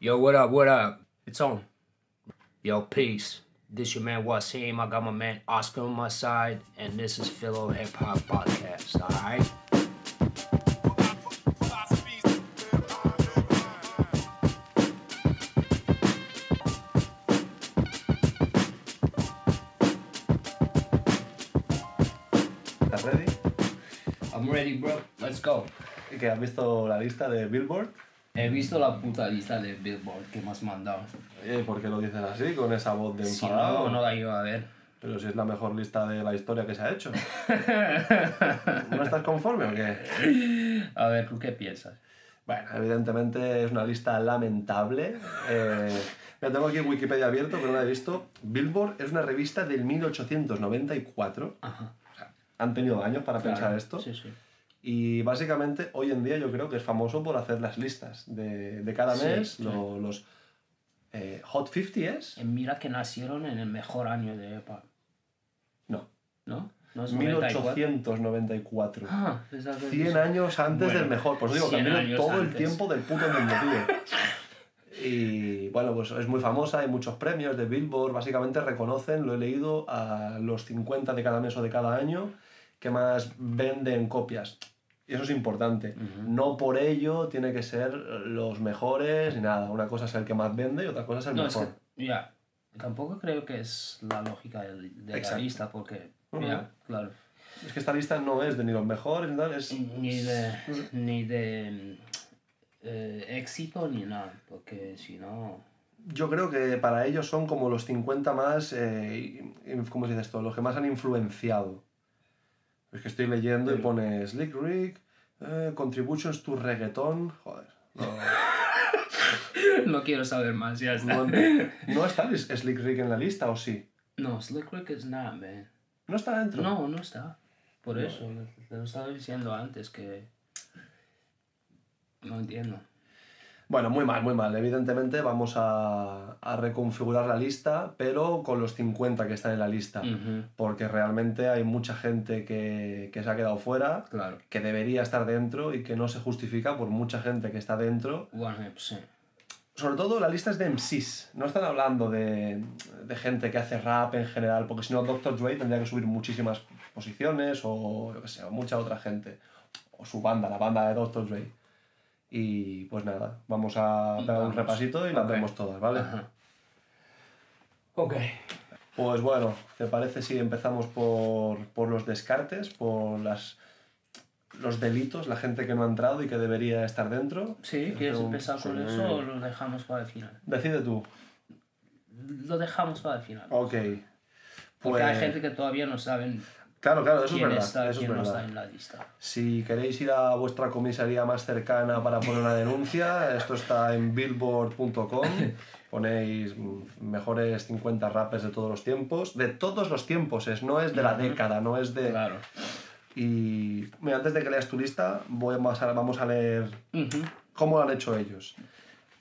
Yo, what up, what up? It's on. Yo, peace. This your man Wasim. I got my man Oscar on my side, and this is Philo Hip Hop Podcast, alright? ¿Estás ready? I'm ready, bro. Let's go. ¿Y que has visto la lista de Billboard? He visto la puta lista de Billboard que me has mandado. Eh, ¿Por qué lo dices así, con esa voz de Si enfadado? no, no la iba a ver. Pero si es la mejor lista de la historia que se ha hecho. ¿No estás conforme o qué? A ver, ¿tú qué piensas? Bueno, evidentemente es una lista lamentable. Eh, mira, tengo aquí Wikipedia abierto, pero no la he visto. Billboard es una revista del 1894. Ajá. Han tenido años para pensar Claro, esto. Sí, sí. Y básicamente hoy en día yo creo que es famoso por hacer las listas de, de cada Sí, mes, sí. lo- los eh, Hot 50 es. Y mira que nacieron en el mejor año de EPA, No, ¿no? ¿No es 94? 1894. Ah, pensaba que 100 sí. años antes Bueno, del mejor. Pues digo, 100 cambiaron años todo el tiempo del puto mundo, tío. Y bueno, pues es muy famosa, hay muchos premios de Billboard. Básicamente reconocen, lo he leído, a los 50 de cada mes o de cada año que más venden copias. Y eso es importante. No por ello tiene que ser los mejores ni nada. Una cosa es el que más vende y otra cosa es el No, es mejor. que, ya, tampoco creo que es la lógica de, de la lista, porque, ya, claro, Es que esta lista no es de ni los mejores ni tal, es... ni de, ni de eh, éxito ni nada, porque si no, Yo creo que para ellos son como los 50 más, eh, ¿cómo se dice esto? Los que más han influenciado. Es que estoy leyendo y pone Slick Rick, eh, Contributions to Reggaeton. Joder, no, no quiero saber más, ya está. no, no está Slick Rick en la lista, ¿o sí? No, Slick Rick is not, man. No está dentro. No, no está. Por eso, te lo estaba diciendo antes que... No entiendo. Bueno, muy mal, muy mal. Evidentemente vamos a, a reconfigurar la lista, pero con los 50 que están en la lista. Ujú, Porque realmente hay mucha gente que, que se ha quedado fuera. Claro, que debería estar dentro y que no se justifica por mucha gente que está dentro. 100%. Sobre todo la lista es de MCs, no están hablando de, de gente que hace rap en general, porque si no Dr. Dre tendría que subir muchísimas posiciones o yo qué sé, mucha otra gente. O su banda, la banda de Dr. Dre. Y pues nada, vamos a pegar un repasito y las vemos todas, ¿vale? Ajá. Ok. Pues bueno, ¿te parece si empezamos por, por los descartes, por las, los delitos, la gente que no ha entrado y que debería estar dentro? Sí, ¿quieres Un- empezar con eso o lo dejamos para el final? Decide tú. Lo dejamos para el final. Ok. Porque hay Pues- gente que todavía no saben Claro, claro, eso es verdad. está eso es quién no verdad. está en la lista. Si queréis ir a vuestra comisaría más cercana para poner una denuncia, esto está en billboard.com. Ponéis mejores 50 rappers de todos los tiempos. De todos los tiempos, es, no es de la década, no es de... Claro. Y mira, antes de que leas tu lista, voy a- vamos a, leer cómo lo han hecho ellos.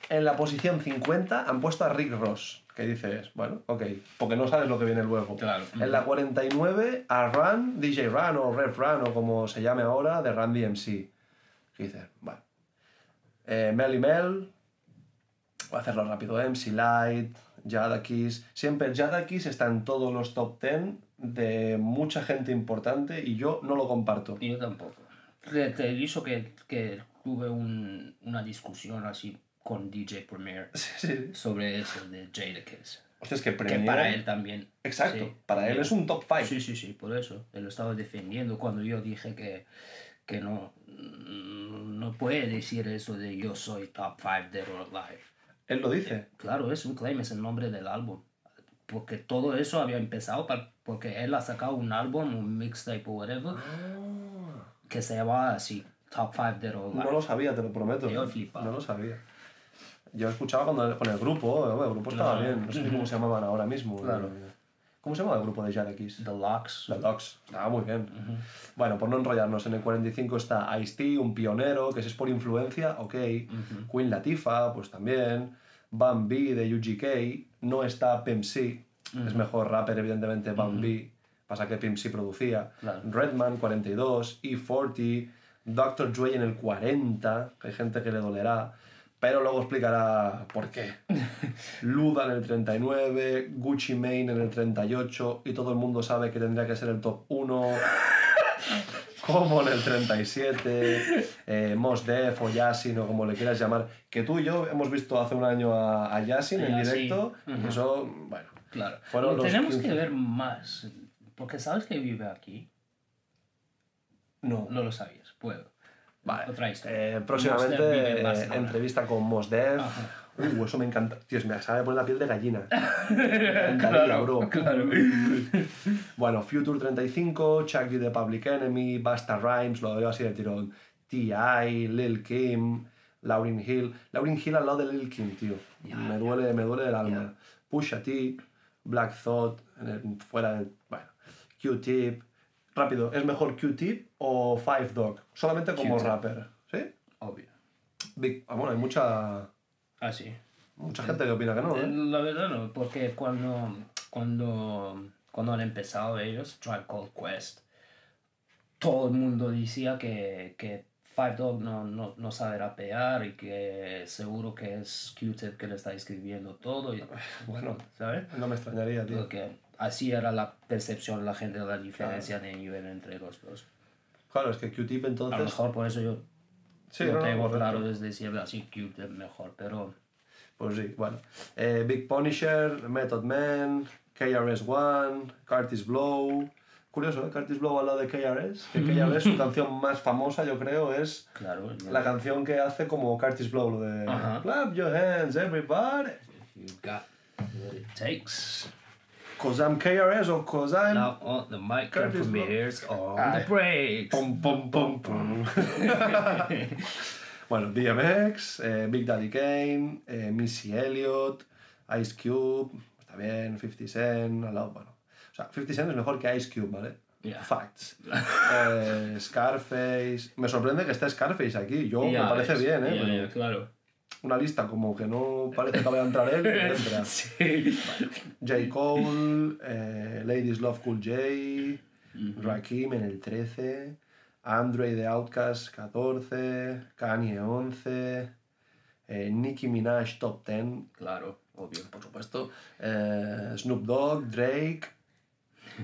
En la posición 50 han puesto a Rick Ross, que dices, bueno, ok, porque no sabes lo que viene luego. Claro. En la 49 a Run, DJ Run o Rev Run o como se llame ahora, de Run DMC. Que dices, bueno. Eh, Melly Mel, voy a hacerlo rápido. MC Light, Jadakiss. Siempre Jadakiss está en todos los top 10 de mucha gente importante y yo no lo comparto. Y yo tampoco. Te, te aviso que, que tuve un- una discusión así con DJ Premier Sí, sobre eso de Jadakiss. Hostia, es que Que Premier... para él también. Exacto, sí, para él es un top 5. Sí, sí, sí, por eso. Él lo estaba defendiendo cuando yo dije que, que no, no puede decir eso de yo soy top 5 Dead or Alive. Él lo dice. Claro, es un claim, es el nombre del álbum. Porque todo eso había empezado pa- porque él ha sacado un álbum, un mixtape o whatever, que se llamaba así, Top 5 Dead or Alive. No lo sabía, te lo prometo. Yo. No lo sabía. Yo escuchaba cuando, con el grupo, el grupo estaba Claro. bien. No sé cómo se llamaban ahora mismo. Claro. eh. ¿Cómo se llamaba el grupo de Jadakiss? The Locks. The Dogs. Estaba muy bien. Bueno, por no enrollarnos, en el 45 está Ice-T, un pionero, que si es por influencia, ok. Queen Latifah, pues también. Bam B de UGK. No está Pimp C. Es mejor rapper, evidentemente, Bam B. Pasa que Pimp C producía. Claro. Redman, 42. E40. Dr. Dre en el 40. que Hay gente que le dolerá. Pero luego explicará por qué. Luda en el 39, Gucci Mane en el 38 y todo el mundo sabe que tendría que ser el top 1. Como en el 37, eh, Mos Def o Yasin o como le quieras llamar. Que tú y yo hemos visto hace un año a, a Yasin en Yasin, directo. ujú. eso, bueno. Claro. Fueron los tenemos 15. que ver más. Porque sabes que vive aquí. No. No lo sabías. Puedo. Vale. Otra historia. Eh, próximamente eh, entrevista con Mos Def. Uh, eso me encanta. Tío, me acaba de poner la piel de gallina. Encantaría, bro. claro. Bueno, Future 35, Chuck D. The Public Enemy, Basta Rhymes, lo veo así de tirón. T.I., Lil Kim, Lauryn Hill. Lauryn Hill al lado de Lil Kim, tío. me, duele, me duele el alma. Pusha T, Black Thought, el- fuera del... Bueno, Q-Tip. Rápido, ¿es mejor Q-Tip o Five Dog? Solamente como rapper, ¿sí? Obvio. Big- ah, bueno, hay mucha, Así. mucha gente que opina que no, ¿eh? La verdad no, porque cuando, cuando, cuando han empezado ellos, Tribe Called Quest, todo el mundo decía que, que Five Dog no, no, no sabe rapear y que seguro que es Q-Tip que le está escribiendo todo. Y, Bueno, ¿Sabes? no me extrañaría, tío. Porque así era la percepción la gente de la diferencia de nivel entre los dos. Claro, es que Q-Tip A lo entonces... mejor por eso yo Sí, no no, no, tengo correcto. claro desde siempre así Q-Tip mejor, pero... Pues sí, bueno. Eh, Big Punisher, Method Man, KRS-One, Curtis Blow. Curioso, ¿eh? Curtis Blow lado de KRS. Que KRS, su canción más famosa, yo creo, es Claro, la canción que hace como Curtis Blow, lo de Ajá. Clap your hands, everybody. You got what it takes. Cause I'm KRS or cause I'm... Now on the mic and premieres on Ay. the breaks. Pum, pum, pum, pum. bueno, DMX, eh, Big Daddy Kane, eh, Missy Elliott, Ice Cube, está bien, 50 Cent, al lado, bueno. O sea, 50 Cent es mejor que Ice Cube, ¿vale? Ya. Facts. Eh, Scarface. Me sorprende que esté Scarface aquí. Yo me parece bien, ¿eh? ya, Pero claro. Una lista como que no parece que vaya a entrar él, entra. Sí. J. Cole, eh, Ladies Love Cool J, Rakim en el 13, Andre de Outkast 14, Kanye 11, eh, Nicki Minaj Top 10, Claro, obvio. por supuesto, eh, Snoop Dogg, Drake,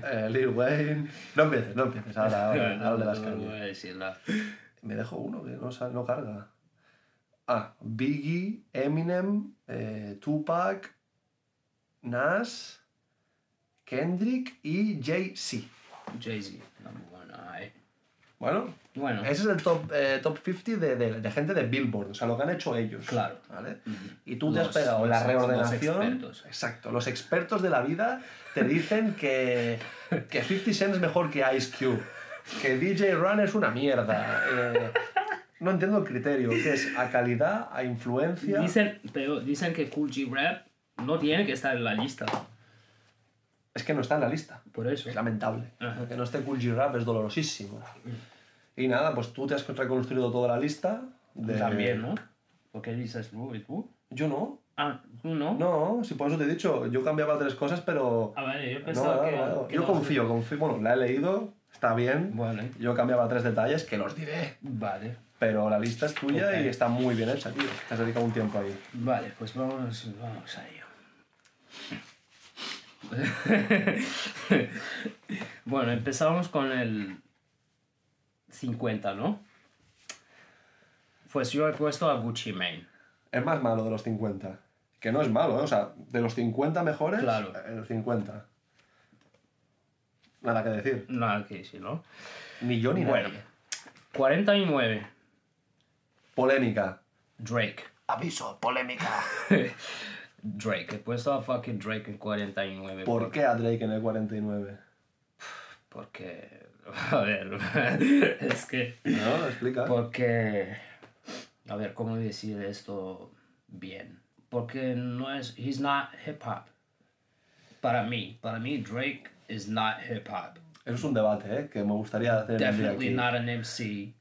eh, Lil Wayne. No empieces, no empieces, ahora, ahora, ahora de las No, no nada. Me dejo uno que no, no carga. Ah, Biggie, Eminem, eh, Tupac, Nas, Kendrick y Jay-Z. Jay-Z. Bueno, Bueno, ese es el top, eh, top 50 de, de- de gente de Billboard, o sea, lo que han hecho ellos. Claro. ¿vale? Y tú te has pegado la reordenación. los expertos. Exacto, los expertos de la vida te dicen que, que 50 Cent es mejor que Ice Cube, que DJ Run es una mierda. eh, no entiendo el criterio, que es a calidad, a influencia. dicen, pero dicen que Cool G Rap no tiene que estar en la lista. Es que no está en la lista. Por eso. Es lamentable. Ajá. Que no esté Cool G Rap es dolorosísimo. Y nada, pues tú te has reconstruido toda la lista. De... También, ¿no? ¿Por qué dices tú y tú? Yo no. Ah, tú no. No, si por eso te he dicho, yo cambiaba tres cosas, pero... A ver, yo pensaba no, que. no, que Yo confío, confío. Bueno, la he leído, está bien. Bueno, Yo cambiaba tres detalles que los diré. vale. Pero la lista es tuya y está muy bien hecha, tío. Te has dedicado un tiempo ahí. Vale, pues vamos, vamos a ello. bueno, empezamos con el 50, ¿no? Pues yo he puesto a Gucci Mane. Es más malo de los 50. Que no es malo, ¿eh? O sea, de los 50 mejores, Claro. el 50. Nada que decir. Nada que decir, ¿no? Ni yo ni Bueno. nadie. 49, Polémica. Drake. Aviso, polémica. Drake, he puesto a fucking Drake en 49. ¿Por qué a Drake en el 49? Porque, a ver, es que... ¿No? Explica. Porque, a ver, ¿cómo decir esto bien? Porque no es, he's not hip hop. Para mí, para mí Drake is not hip hop. Eso es un debate, ¿eh? Que me gustaría hacer un día Definitely aquí. not an MC.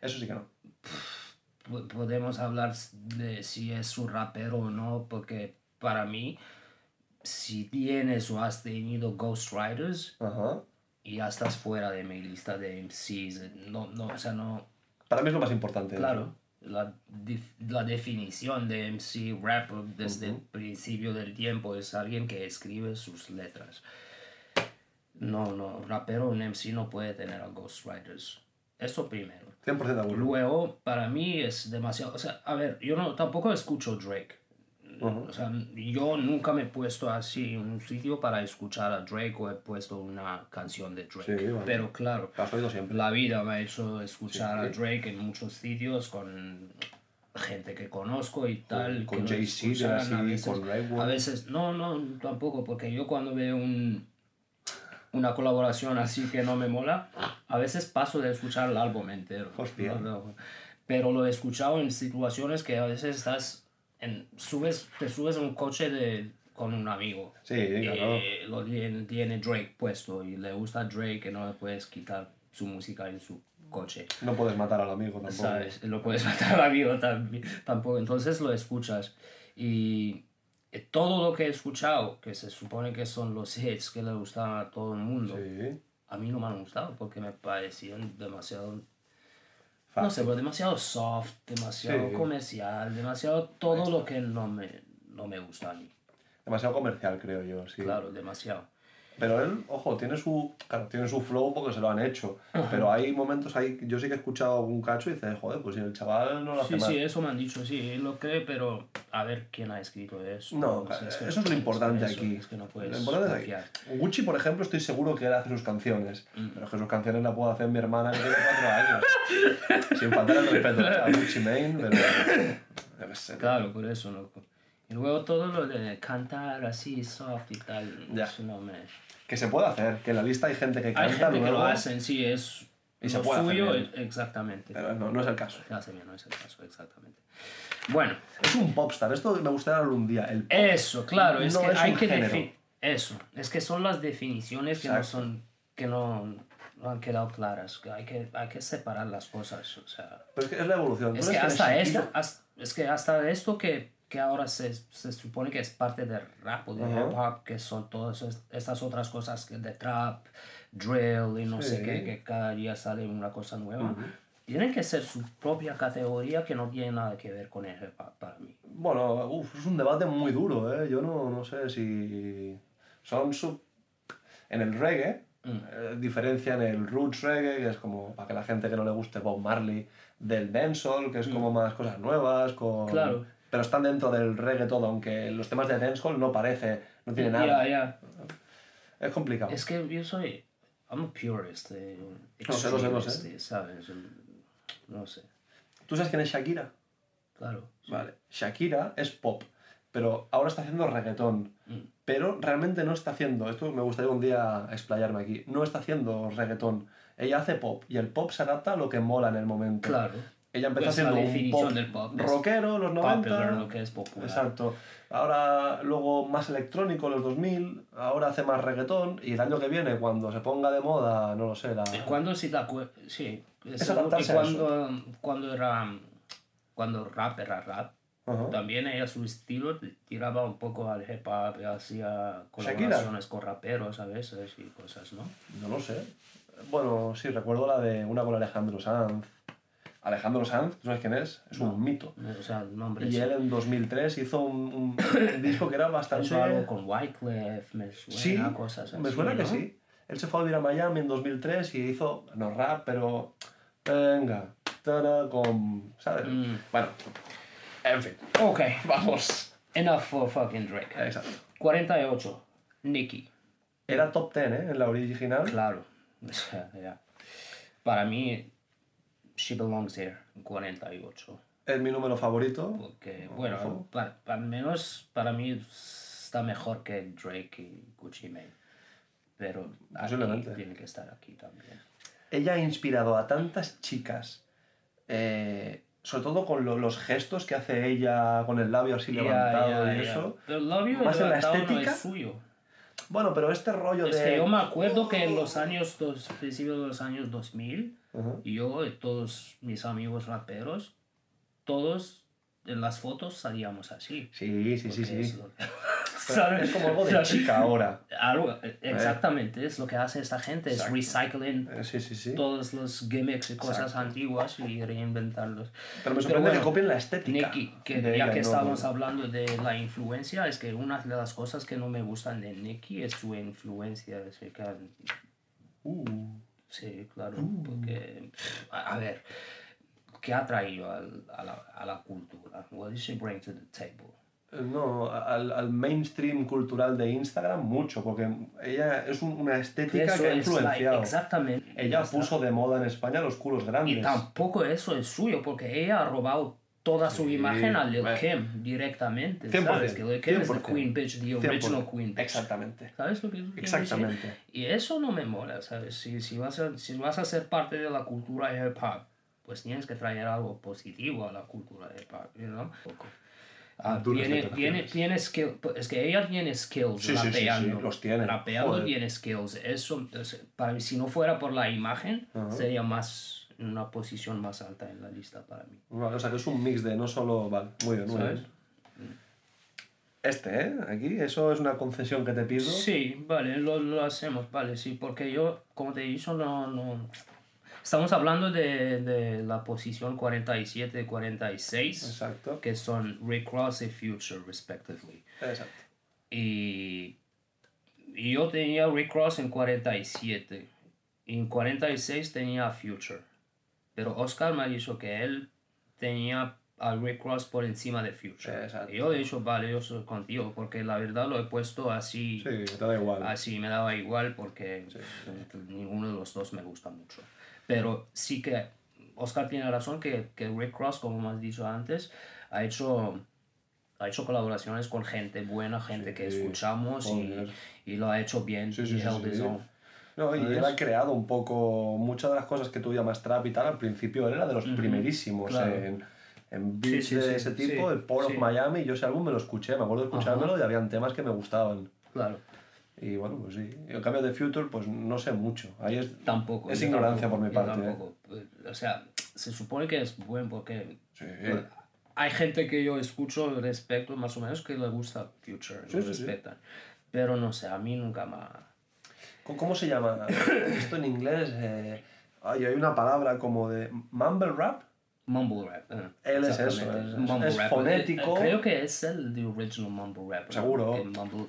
Eso sí que no. P- Podemos hablar de si es un rapero o no, porque para mí, si tienes o has tenido ghostwriters, Ajá. y ya estás fuera de mi lista de MCs. No, no, o sea, no. Para mí es lo más importante. Claro, la, la definición de MC rapper desde el principio del tiempo es alguien que escribe sus letras. No, no, rapero un MC no puede tener a ghostwriters. Eso primero. 100% de acuerdo. Luego, para mí es demasiado. O sea, a ver, yo no, tampoco escucho Drake. O sea, yo nunca me he puesto así en un sitio para escuchar a Drake o he puesto una canción de Drake. Sí. Pero claro, la vida me ha hecho escuchar a Sí. Drake en muchos sitios con gente que conozco y tal. con lo Jay-Z, a veces, con Redwood. A veces, no, no, tampoco, porque yo cuando veo un, una colaboración así que no me mola, a veces paso de escuchar el álbum entero. Hostia. No, no. Pero lo he escuchado en situaciones que a veces estás en, subes, te subes en un coche de, con un amigo. Sí, claro. Eh, lo tiene, tiene Drake puesto y le gusta Drake que no le puedes quitar su música en su coche. No puedes matar al amigo tampoco. ¿Sabes? Lo puedes matar al amigo también, tampoco. Entonces lo escuchas. Y todo lo que he escuchado, que se supone que son los hits que le gustan a todo el mundo, Sí. a mí no me han gustado porque me parecían demasiado. No sé, pero demasiado soft, demasiado Sí. comercial, demasiado todo lo que no me, no me gusta a mí. Demasiado comercial, creo yo, sí. Claro, demasiado. Pero él, ojo, tiene su, claro, tiene su flow porque se lo han hecho. Pero hay momentos ahí, yo sí que he escuchado algún cacho y dices, joder, pues si el chaval no lo hace Sí, mal. sí, eso me han dicho, sí, él lo cree, pero a ver quién ha escrito eso. No, O sea, eso es lo importante eso, aquí. Es que no puedes lo importante es aquí. Gucci, por ejemplo, estoy seguro que él hace sus canciones. Mm. Pero es que sus canciones las puede hacer mi hermana que tiene cuatro años. Sin faltar el respeto a Gucci Mane, pero. Claro, por eso, loco. Y luego todo lo de cantar así, soft y tal, Ya. eso no me... Que se puede hacer, que en la lista hay gente que Hay canta gente que luego, lo hacen, sí, es Y se lo puede hacer suyo, bien. es- exactamente. Pero no, no es el caso. Se hace bien, no es el caso, exactamente. Bueno, Es un popstar, esto me gustaría hablar un día. El eso, claro, es No que es hay que definir... Eso, es que son las definiciones que no Exacto. son... que no, no han quedado claras, que hay, que hay que separar las cosas, o sea... Pero es que es la evolución. ¿Tú Es que hasta esto, has- es que hasta esto que, que ahora se, se supone que es parte del rap o del Ajá. hip hop, que son todas es- estas otras cosas que de trap, drill y no sé Sí. qué, que cada día sale una cosa nueva, tienen que ser su propia categoría que no tiene nada que ver con el hip hop para mí. Bueno, uf, es un debate muy duro, ¿eh? Yo no, no sé si son sub... En el reggae, Mm. eh, diferencian el roots reggae, que es como para que la gente que no le guste Bob Marley, del dancehall, que es como más cosas nuevas, con... Mm. Claro. Pero están dentro del reggae todo, aunque los temas de dancehall no parece, no tiene nada. Ya, ya. Es complicado. Es que yo soy... I'm a purist. eh, Lo sé, lo sé, lo sé. ¿Sabes? No sé. ¿Tú sabes quién es Shakira? Claro. sí. Vale. Shakira es pop, pero ahora está haciendo reggaetón. Mm. Pero realmente no está haciendo, esto me gustaría un día explayarme aquí, no está haciendo reggaetón. Ella hace pop y el pop se adapta a lo que mola en el momento. Claro. Ella empezó Pues la haciendo un pop, del pop rockero, los 90. Popular, lo que es popular. Exacto. Ahora luego más electrónico, los 2000. Ahora hace más reggaetón. Y el año que viene, cuando se ponga de moda, no lo sé, la... Cuando sí la sí, Es adaptarse que a cuando, cuando era cuando rap era rap, Ajá. también ella su estilo tiraba un poco al hip hop, hacía Shakira. colaboraciones con raperos a veces y cosas, ¿no? No lo sé. Bueno, sí, recuerdo la de una con Alejandro Sanz. Alejandro Sanz, ¿tú sabes quién es? Es un mito. O sea, el nombre Y él en 2003 hizo un, disco que era bastante... Hizo algo con Wyclef, me suena, Sí, cosas así. me suena que sí. Él se fue a vivir a Miami en 2003 y hizo, no rap, pero... Venga, con... ¿Sabes? Mm. Bueno, en fin, Ok, vamos. enough for fucking Drake. Exacto. 48, Nicki. Era top 10, ¿eh? En la original. Claro. O sea, ya. Para mí, She Belongs Here, 48. Es mi número favorito. Porque, bueno, Ojo. pa- al menos para mí está mejor que Drake y Gucci Mane. Pero aquí tiene que estar aquí también. Ella ha inspirado a tantas chicas, eh, sobre todo con lo- los gestos que hace ella con el labio así levantado y eso. Pero el labio Más en la no estética. es suyo. Bueno, pero este rollo Es de... que yo me acuerdo que en los años, dos, principios de los años 2000, Ujú. yo y todos mis amigos raperos, todos en las fotos salíamos así. Sí, sí, sí, sí. es lo- ¿sabes? Es como algo de chica ahora. algo- exactamente, es lo que hace esta gente, es Exacto. recycling Eh, Sí, sí, sí. todos los gimmicks y cosas antiguas y reinventarlos. Pero me sorprende bueno, que copien la estética. Nicky, que de ya ella, que ¿no? estábamos hablando de la influencia, es que una de las cosas que no me gustan de Nicky es su influencia. Es que, Uh, sí, claro, porque, pff, a, a ver, ¿qué ha traído a, la, a la cultura? What did she bring to the table? No, al, al mainstream cultural de Instagram mucho, porque ella es un- una estética Eso que ha es influenciado. exactamente. Ella está. puso de moda en España los culos grandes. Y tampoco eso es suyo, porque ella ha robado toda su Sí, imagen a Lil bueno. Kim directamente. 100%, ¿Sabes? Que Lil Kim es the 100%. Queen Bitch, the 100%. original Queen Bitch. Exactamente. ¿Sabes lo que decir? Exactamente. Y eso no me mola, ¿sabes? Si, si, vas a, si vas a ser parte de la cultura hip hop, pues tienes que traer algo positivo a la cultura hip hop, you know? Ah, tiene, tiene, tiene skill, es que ella tiene skills Sí, sí, sí, sí, rapeando. los tiene. Rapeando Joder. tiene skills. Eso, es- para mí, si no fuera por la imagen, Ajá. sería más en una posición más alta en la lista para mí. Vale, o sea que es un mix de no solo. Vale, muy bien, muy ¿Sabes? bien. Este, ¿eh? Aquí, eso es una concesión que te pido. Sí, vale, lo, lo hacemos, vale, sí, porque yo, como te he dicho, no, no... Estamos hablando de, de la posición 47 46, Exacto. que son Rick Ross y Future, respectively. Exacto. Y, y yo tenía Rick Ross en 47, y en 46 tenía Future. Pero Oscar me ha dicho que él tenía a Rick Ross por encima de Future. Exacto. Y yo he dicho, vale, yo soy contigo, porque la verdad lo he puesto así... Sí, te da igual. Así me daba igual porque eh, ninguno de los dos me gusta mucho. Pero sí que Oscar tiene razón que, que Rick Ross, como has dicho antes, ha hecho, ha hecho colaboraciones con gente buena, gente que Sí, escuchamos joder. y, y lo ha hecho bien. Sí, sí. No, y él ha creado un poco muchas de las cosas que tú llamas trap y tal. Al principio él era de los primerísimos claro. en, en beats de ese tipo, el Port sí. of Miami. Yo ese álbum me lo escuché, me acuerdo de escuchármelo y habían temas que me gustaban. Claro, Y bueno, pues sí. En cambio de Future, pues no sé mucho. Ahí es. tampoco. Es ignorancia tampoco, por mi parte, ¿eh? tampoco. O sea, se supone que es bueno porque Sí. hay gente que yo escucho respecto más o menos que le gusta Future, Sí, lo sí, respetan. Pero no sé, a mí nunca ha... ¿Cómo- ¿Cómo se llama esto en inglés? Eh, ay, hay una palabra como de mumble rap. Mumble rap. eh, Él es eso, es- Mumble es rap. fonético. Eh, Creo que es el de original mumble rap. Seguro. Mumble-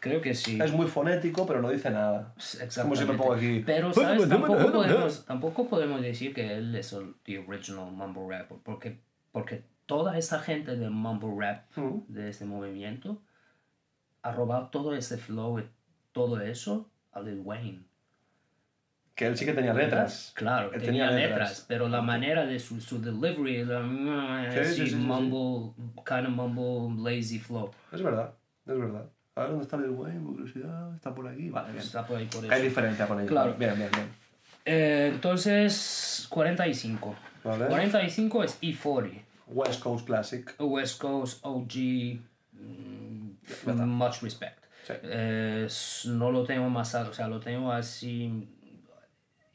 Creo que sí. Es muy fonético, pero no dice nada. Exactamente. como si me pongo aquí. Pero, ¿sabes? Tampoco podemos, tampoco podemos decir que él es el the original mumble rap. Porque, porque toda esa gente del mumble rap, Mm. de este movimiento, ha robado todo ese flow y todo eso a Lil Wayne. Que él sí que tenía letras. Claro, Él tenía, letras, pero la manera de su, su delivery, Sí, así, sí, sí, sí, mumble, kind of mumble, lazy flow. Es verdad, es verdad. A ver, ¿dónde está Lil Wayne? Por curiosidad, está por aquí. Vale, bien. Está por ahí por eso. Hay diferencia con ellos. Claro. Bien, bien, bien. Eh, entonces, 45. Vale. 45 es E40. West Coast Classic. West Coast, OG, much respect. Sí. Eh, no lo tengo más alto, o sea, lo tengo así.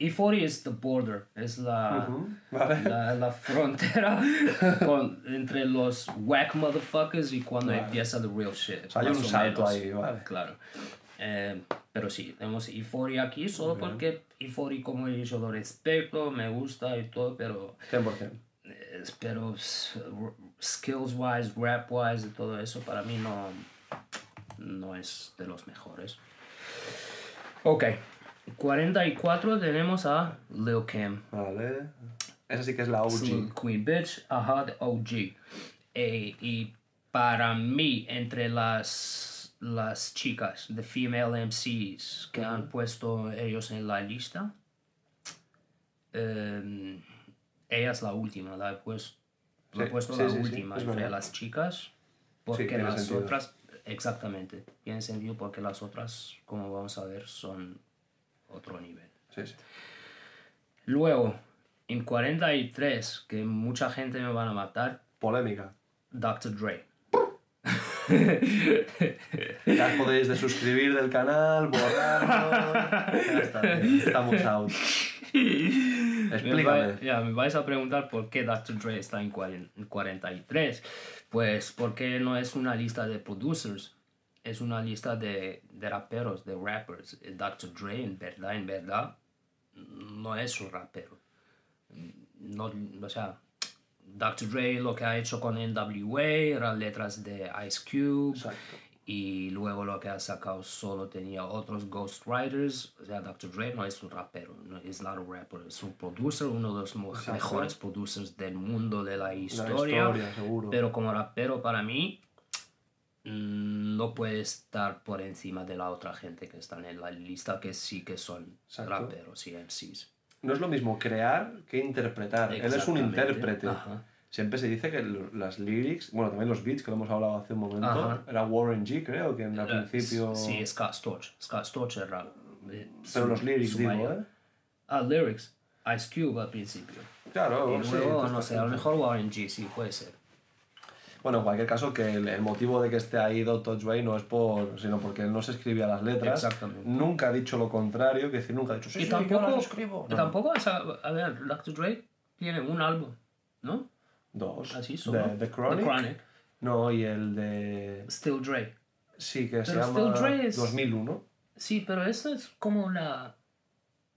E40 es the border, es la, Ujú, Vale. la, la frontera con- entre los whack motherfuckers y cuando Vale. empieza the real shit. O sea, hay un salto menos. ahí, vale. Claro. Eh, pero sí, tenemos E40 aquí solo porque E40, como dicho, lo respeto, me gusta y todo, pero 100%. eh, pero skills wise, rap wise y todo eso para mí no, no es de los mejores. Ok, 44 tenemos a Lil Kim. Vale. Esa sí que es la OG. Queen Bitch, ajá, de OG. Eh, y para mí, entre las, las chicas de female MCs que han puesto ellos en la lista, eh, ella es la última, la he, pues- la he Sí, puesto sí, la sí, sí, última entre las chicas, porque las sentido. otras, exactamente, tiene sentido porque las otras, como vamos a ver, son otro nivel. Sí, sí. Luego, en 43, que mucha gente me van a matar, Polémica. Dr. Dre. Ya podéis de suscribir del canal, bien, estamos out. Me, Explícame. ya, me vais a preguntar por qué Dr. Dre está en 43. Pues porque no es una lista de producers, es una lista de, de raperos, de rappers. El Dr. Dre, en verdad, en verdad, no es un rapero. No, o sea, Dr. Dre lo que ha hecho con NWA eran letras de Ice Cube. Exacto. Y luego lo que ha sacado solo tenía otros ghostwriters. O sea, Dr. Dre no es un rapero, no es not a rapper, es un producer, uno de los Exacto. mejores producers del mundo de la La historia. historia, seguro. Pero como rapero, para mí, no puede estar por encima de la otra gente que están en la lista, que sí que son Exacto. raperos y MCs. No es lo mismo crear que interpretar. Él es un intérprete. Ajá. Siempre se dice que las lyrics, bueno, también los beats que lo hemos hablado hace un momento, Ajá. era Warren G, creo, que en al Era- principio. Sí, Scott Storch. Scott Storch era... eh, Pero su- los lyrics, digo, mayor- ¿eh? Ah, lyrics. Ice Cube al principio. Claro, Y luego, no sé, a lo mejor Warren G, sí, puede ser. Bueno, en cualquier caso, que el, el motivo de que esté ahí Dr. Dre no es por. sino porque él no se escribía las letras. Exactamente. Núnca ha dicho lo contrario, que decir, nunca ha dicho, sí, y sí, yo tampoco, las escribo. y No, tampoco, o sea, a ver, Dr. Dre tiene un álbum, ¿no? Dos. Así solo. The, The Chronic. The Chronic. No, y el de. Still Dre. Sí, que se llama Still Dre es- 2001. Sí, pero eso es como una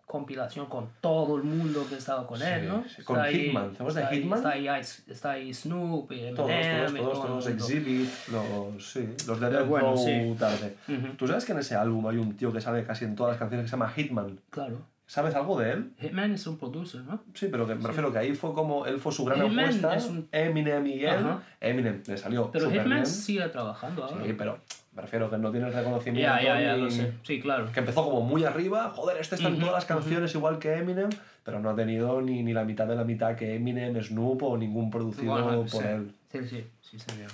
compilación con todo el mundo que estaba con Sí, él, ¿no? sí, con Está ahí- Hitman, ¿sabes de está ahí- Hitman? Está ahí, está ahí Snoop Eminem Todos, todos, todos, todo todos. Exhibit, los, sí, los de Death bueno, sí. tarde. Ujú, ¿Tú sabes que en ese álbum hay un tío que sale casi en todas las canciones que se llama Hitman? Claro. ¿Sabes algo de él? Hitman es un producer, ¿no? Sí, pero que me refiero que ahí fue como él fue su gran Hitman apuesta. es un- Eminem y él. Ajá. Eminem le salió Pero Hitman bien. sigue trabajando ahora. Sí, pero me refiero que no tiene el reconocimiento. ya, ya, ya, lo sé. Sí, claro. Que empezó como muy arriba, joder, este está en Ujú, todas las canciones igual que Eminem, pero no ha tenido ni, ni la mitad de la mitad que Eminem, Snoop o ningún producido Bueno, por sí. él. Sí, sí, sí, señor.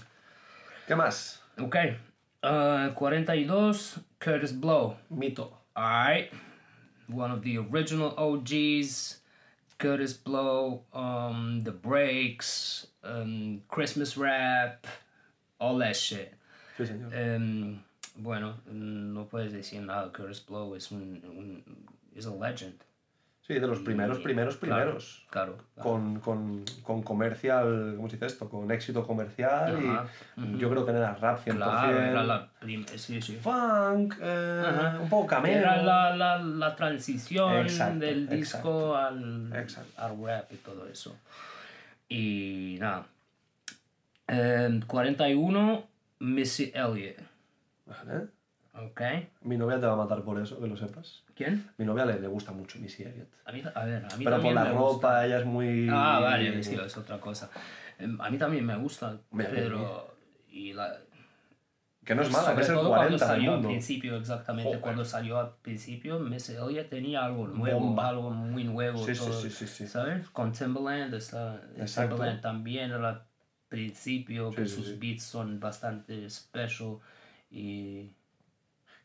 ¿Qué más? Ok. Uh, 42, Curtis Blow. Mito. Alright. One of the original OGs. Curtis Blow, um, The Breaks, um, Christmas Rap, all that shit. Sí, señor. Um, bueno, no puedes decir nada. Curtis Blow es un, un is a legend. Sí, de los primeros, Y- primeros, primeros. Claro. claro. Con, con, con comercial, ¿cómo se dice esto? Con éxito comercial Ajá, y yo creo que era rap 100%. Claro, era la sí, sí. Funk, eh, un poco cameo. Era la, la, la transición Exacto, del disco exacto, al, exacto. al rap y todo eso. Y nada. Em, 41, Missy Elliott. Vale. ¿Ok? Mi novia te va a matar por eso, que lo sepas. ¿Quién? Mi novia le, le gusta mucho Missy Elliott. A mí, a ver, a mí Pero por la ropa, gusta. ella es muy... Ah, vale, el estilo es otra cosa. Em, A mí también me gusta, Mira, pero... Y la, Que no es mala, que es el todo cuando 40 del salió al mundo. principio, exactamente. Joder. Cuando salió al principio, Missy Elliott tenía algo nuevo, Bomba. algo muy nuevo. Sí, todo, sí, sí, sí. ¿Sabes? Con Timbaland, está. Timbaland también era principio, que Sí, sus sí. beats son bastante special y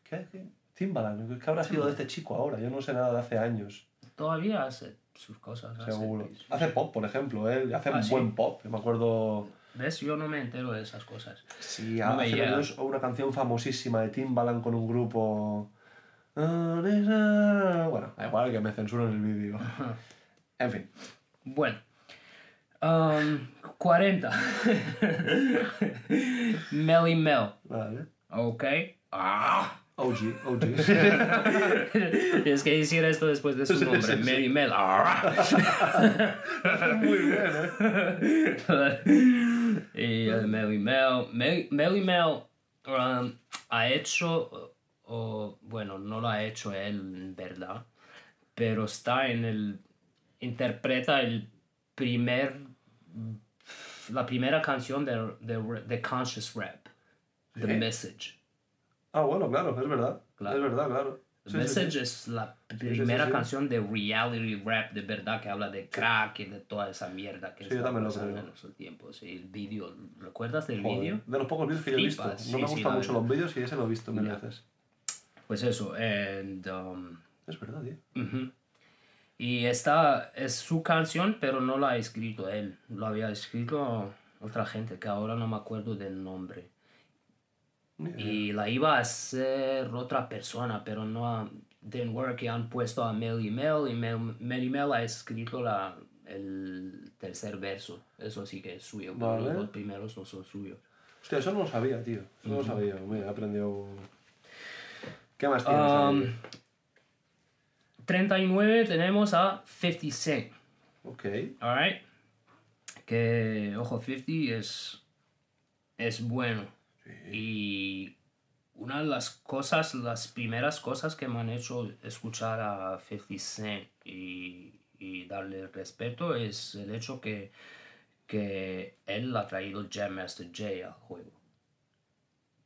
¿Qué, qué? Timbaland, ¿qué habrá sido de este chico ahora? Yo no sé nada de hace años, todavía hace sus cosas. hace seguro. Hace pop, por ejemplo, él hace Ah, un buen pop. Yo me acuerdo... ¿Ves? Yo no me entero de esas cosas. Sí, No hace años una canción famosísima de Timbaland con un grupo... Bueno, da igual que me censuren el vídeo. En fin. Bueno. um, 40. Melly Mel. Vale. Ok. Ah. OG, OG. Tienes que decir esto después de su nombre. sí, sí. Melly Mel. Ah. Muy bien, ¿eh? y uh, Melly Mel. Mel- Melly Mel um, ha hecho, o, bueno, no lo ha hecho él en verdad, pero está en el, interpreta el primer, la primera canción de, de, de Conscious Rap, The ¿Sí? Message. Ah, bueno, claro, es verdad. Claro. Es verdad, claro. The Sí, sí, sí. Message es la sí, primera sí. canción de reality rap de verdad que habla de crack y de toda esa mierda que Sí, yo también lo pasando creo. en esos tiempos. Y el vídeo, ¿recuerdas del vídeo? De los pocos vídeos que yo he visto. No me sí, sí, gustan mucho los vídeos y ese lo he visto mil Ya. veces. Pues eso, and, um, Es verdad, tío. ujú. Y esta es su canción, pero no la ha escrito él. Lo había escrito otra gente que ahora no me acuerdo del nombre. Idea. Y la iba a hacer otra persona, pero no didn't work y han puesto a Melly Mel y Mel, Melly Mel ha escrito la, el tercer verso. Eso sí que es suyo, pero Vale. los dos primeros no son suyos. Hostia, eso no lo sabía, tío. Eso no lo sabía. Mira, he aprendido... ¿Qué más tienes Um? 39 tenemos a 50 Cent. Ok. Alright. Que, ojo, 50 es, es bueno. Y una de las cosas, las primeras cosas que me han hecho escuchar a 50 Cent y, y darle respeto es el hecho que, que él ha traído Jam Master Jay al juego.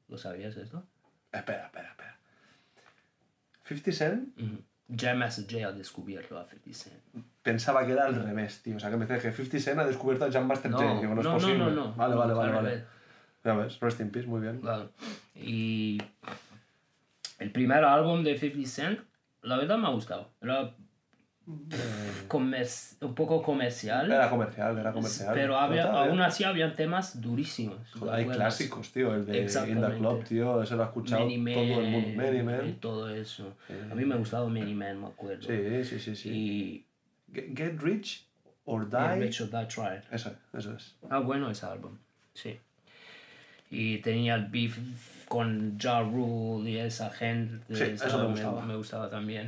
¿Lo sabías esto? Espera, espera, espera. 50 Cent. Jam Master Jay ha descubierto a 50 Cent. pensaba que era al revés, tío. O sea, que me dice que 50 Cent ha descubierto a Jam Master No, Jay. Digo, no, no, es posible. no, no. Vale, vale, Al vale, vale. revés. Ya ves, rest in peace, muy bien. Claro. Y el primer álbum de 50 Cent, la verdad me ha gustado. Era comer- un poco comercial, Era comercial, era comercial. pero había, bien. aún así habían temas durísimos. Joder, Hay clásicos, tío. El de In the. Club, tío. Ese lo ha escuchado Many Man, todo el mundo. Many Man. todo eso. A mí me ha gustado Many Man, me acuerdo. Sí, sí, sí, sí. Y Get, Get Rich or Get Die. Rich or Die Trying. Eso, eso es. Ah, bueno ese álbum, sí. Y tenía el beef con Ja Rule y esa gente. Sí, eso me gustaba. Me, gustaba también.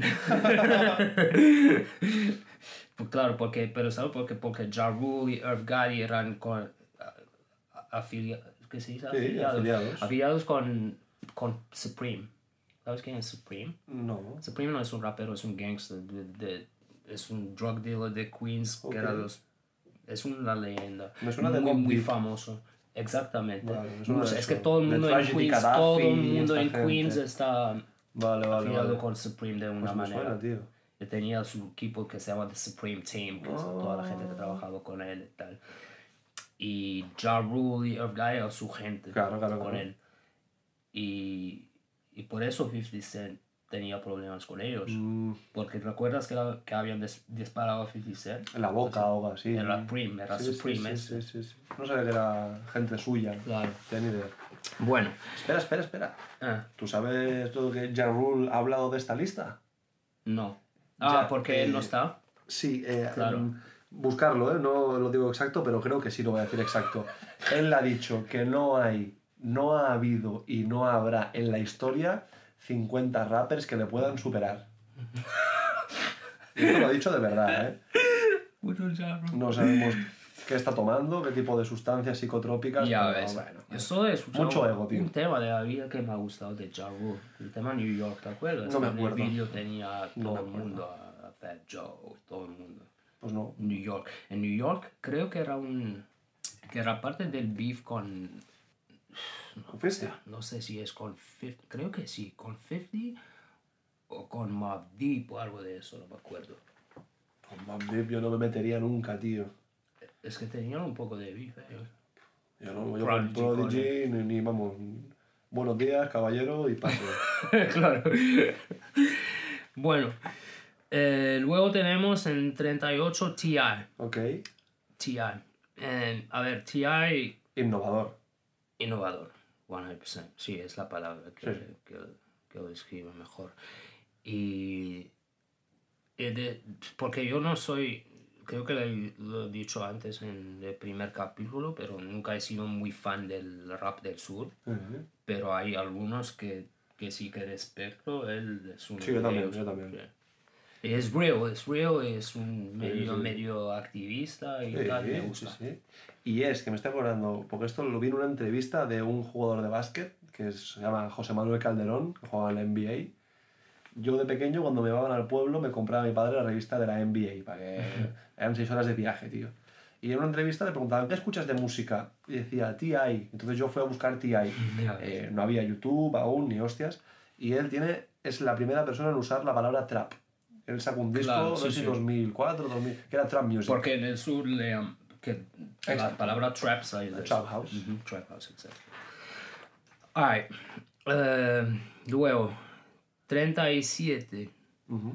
pues claro, porque, pero ¿sabes por qué? Porque Ja Rule y Irv Gotti eran con, afiliados, ¿qué se dice? Sí, afiliados. Afiliados con, con Supreme. ¿Sabes quién es Supreme? No. Supreme no es un rapero, es un gangster. de- de- es un drug dealer de Queens Ok. que era los. Es una leyenda. Me suena de muy, muy famoso. Exactamente. Vale, No de es que todo el mundo en Queens, todo el mundo en. Queens está Vale, vale, afiliado con Supreme de una Pues manera. suena, tío. Él tenía su equipo que se llama The Supreme Team, que es toda la gente que ha Ah. trabajado con él y tal. Y Ja Rule y Irv eran su gente Claro, claro, con claro. él. Y, y por eso 50 Cent tenía problemas con ellos. Mm, Porque recuerdas que, la- que habían dis- disparado a 50 Cent. en la boca o algo así. Era Supreme, era Sí, Supreme. sí, sí, sí. No sabía que era gente suya. Claro. Tenía idea. Bueno. Espera, espera, espera. Ah, ¿Tú sabes lo que Ja Rule ha hablado de esta lista? no. Ah, Ya, porque él no eh, está. Sí, eh, Claro. em, buscarlo, ¿eh? no lo digo exacto, pero creo que sí lo voy a decir exacto. Él ha dicho que no hay, no ha habido y no habrá en la historia 50 rappers que le puedan superar. Esto lo ha dicho de verdad, ¿eh? No sabemos qué está tomando, qué tipo de sustancias psicotrópicas. Ya pero ves. bueno. Eso es Mucho ego, tío. un tema de la vida que me ha gustado de Ja Rule. El tema New York, ¿te acuerdas? No me En acuerdo. el vídeo tenía No todo me el mundo, a a Fat Joe, todo el mundo. Pues no. New York. En New York creo que era un... que era parte del beef con... ¿Con 50? No sé si es con 50, creo que sí, con 50 o con Mob Deep o algo de eso, no me acuerdo. Con Mobb Deep yo no me metería nunca, tío. Es que tenían un poco de beef ellos. Yo no, yo Prodigy con con Prodigy ni, ni, vamos. Buenos días, caballero, y paso. claro. bueno, eh, luego tenemos en 38 TI. ok. TI. Eh, a ver, TI Innovador. Innovador, 100%. Sí, es la palabra que, Sí. que, que lo describe mejor. Y, de- porque yo no soy, creo que lo, he dicho antes en el primer capítulo, pero nunca he sido muy fan del rap del sur. Ujú. pero hay algunos que, que sí que respeto, él es Sí, yo también, yo también. Es real, es real, es un medio, sí. medio activista y Sí, tal, me sí, gusta. Y es que me estoy acordando, porque esto lo vi en una entrevista de un jugador de básquet que se llama José Manuel Calderón, que juega en la NBA. Yo de pequeño, cuando me llevaban al pueblo, me compraba mi padre la revista de la NBA, para que eran seis horas de viaje, tío. Y en una entrevista le preguntaban, ¿qué escuchas de música? Y decía, TI. Entonces yo fui a buscar TI. Eh, no había YouTube aún, ni hostias. Y él tiene, es la primera persona en usar la palabra trap. Él sacó un disco, Claro, no sí, sé si sí. 2004, 2000, que era trap music. Porque en el sur le que la palabra trap sale de Trap house. Trap house, exacto. Alright. Eh, luego, 37. Ujú.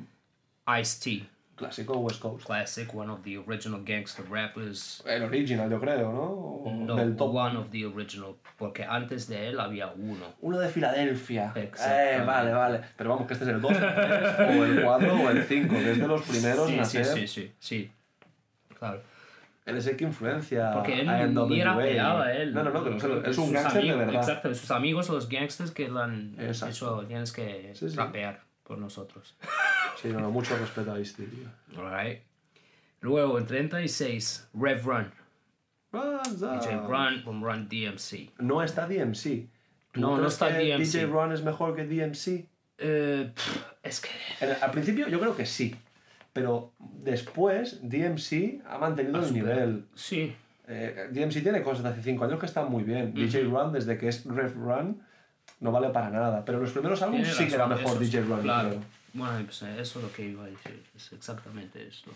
Ice-T. Clásico West Coast. Classic, one of the original gangster rappers. El original, yo creo, ¿no? No, Del top. one of the original. Porque antes de él había uno. Uno de Filadelfia. Eh, vale, vale. Pero vamos, que este es el 2, el 3, o el 4 o el 5, que es de los primeros en Sí, sí, hacer. sí, sí, sí. Claro. Él es el que influencia Porque él a ni NWA. rapeaba, él. No, no, no, que no, que es un sus gángster de amigos- verdad. Exacto, sus amigos, los gangsters que lo han Exacto. hecho, tienes que Sí, sí. rapear por nosotros. Sí, no, no, mucho respeto a Isti, tío. Alright. Luego, en 36, Rev Run. DJ Run con Run DMC. No está DMC. ¿Tú No, no está DMC. DJ Run es mejor que DMC? Eh, pff, es que... Al principio yo creo que sí. Pero después DMC ha mantenido ha el superado. nivel. Sí, Eh, DMC tiene cosas de hace 5 años que están muy bien. DJ Run, desde que es Rev Run, no vale para nada. Pero los primeros álbumes sí que era mejor eso DJ Run. Claro. creo. Bueno, pues, eso es lo que iba a decir. Es exactamente esto.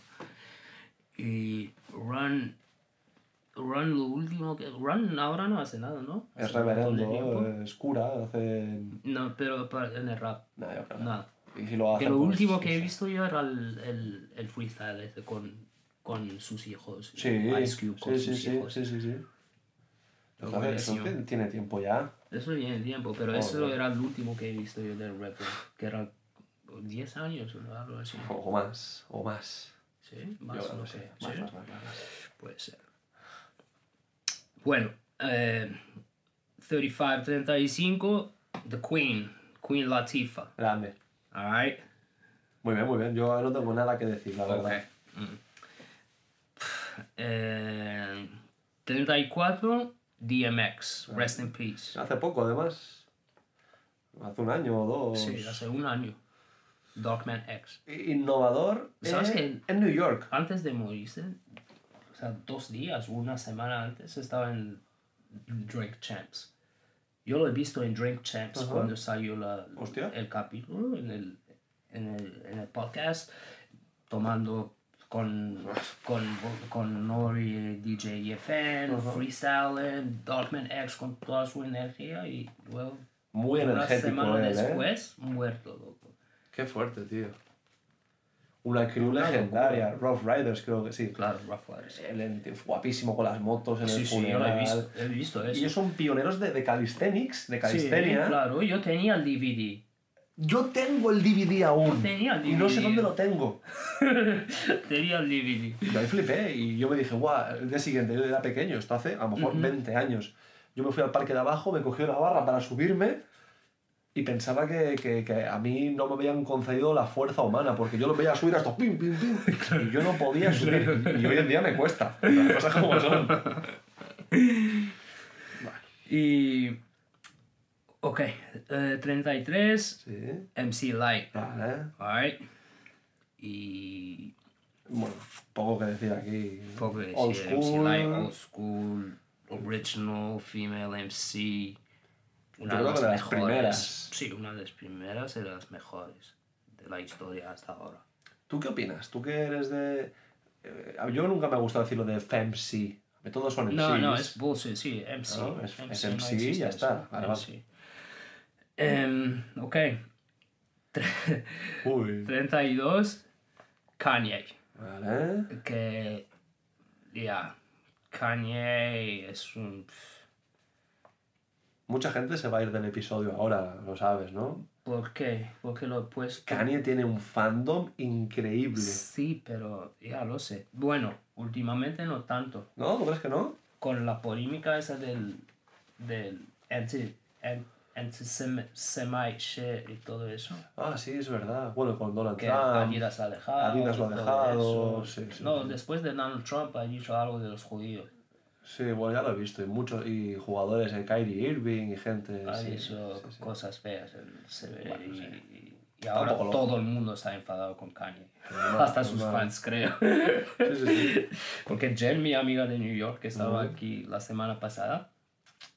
Y Run... Run, lo último que... Run ahora no hace nada, ¿no? Es Hace de reverendo, es cura, hace... No, pero en el rap. Nada, yo creo Nada. Y si lo Que lo último que he visto yo era el, el, el freestyle este con, con sus hijos. Sí, Ice Cube con sí, sus sí, hijos. sí, sí, sí. Entonces, eso tiene- tiempo ya. Eso tiene tiempo, pero eso Joder. era el último que he visto yo del rap, que era 10 años o algo así. O más, o más. ¿Sí? Más Yo no sé. Más, más, más. Puede ser. Bueno, eh, 35, 35, The Queen, Queen Latifah. Grande. Alright. Muy bien, muy bien. Yo no tengo nada que decir, la verdad. Mm. Eh, 34, DMX, Rest in Peace. Hace poco, además. Hace un año o dos. Sí, hace un año. Dogman X. Innovador ¿Sabes en, qué? en New York. Antes de morirse, o sea, dos días una semana antes, estaba en Drink Champs. Yo lo he visto en Drink Champs Ajá. cuando salió la, el capítulo en el, en, el, en el podcast, tomando con, con, con Nori, DJ EFN, Ajá. freestyling, Dogman X con toda su energía y luego Muy una energético semana él, ¿eh? después, muerto, loco. Qué fuerte, tío. Una crew legendaria. Rough Riders, creo que sí. Claro, Rough Riders. En- guapísimo con las motos en Sí, el sí, yo funeral. lo he visto, he visto eso. Y ellos son pioneros de, de calisthenics, de Sí, calistenia. claro, yo tenía el DVD. Yo tengo el DVD aún. Tenía el Y no sé DVD. dónde lo tengo. tenía el DVD. Y ahí flipé y yo me dije, guau, el día siguiente, yo era pequeño, esto hace a lo mejor 20 años. Yo me fui al parque de abajo, me cogí la barra para subirme y pensaba que, que, que a mí no me habían concedido la fuerza humana, porque yo lo veía subir hasta pim, pim, pim, y yo no podía subir. Y hoy en día me cuesta. Las cosas como son. Y. Ok, eh, 33, Sí, MC Light. vale. Alright. Y. Bueno, poco que decir aquí. Poco que Old decir, MC school. Light, Old School, Original, Female MC. Una de las de las mejores. primeras. Sí, una de las primeras y de las mejores de la historia hasta ahora. ¿Tú qué opinas? ¿Tú que eres de...? eh, yo nunca me ha gustado decirlo de FEMC. Todos son MCs. No, no, es bullshit, sí, MC. No, es- MC existe ya está, vale, vale. MC. Em, ok. Tre- Uy. 32, Kanye. Vale. Que, ya, Kanye es un... Mucha gente se va a ir del episodio ahora, lo sabes, ¿no? ¿Por qué? Porque lo he puesto... Kanye tiene un fandom increíble. Sí, pero ya lo sé. Bueno, últimamente no tanto. ¿No? ¿Tú crees que no? Con la polémica esa del... del anti... an- anti-semite y todo eso. Ah, sí, es verdad. Bueno, con Donald que Trump. Adidas ha dejado. Adidas lo ha dejado, sí, sí, no, sí. después de Donald Trump ha dicho algo de los judíos. Sí, bueno, ya lo he visto. Y muchos y jugadores, en Kyrie Irving y gente. Sí, dicho sí, sí. cosas feas en CB Bueno, y, sí. y- y ahora Tampoco lo- todo el mundo está enfadado con Kanye. Hasta sus fans, creo. Porque Jen, mi amiga de New York, que estaba aquí la semana pasada,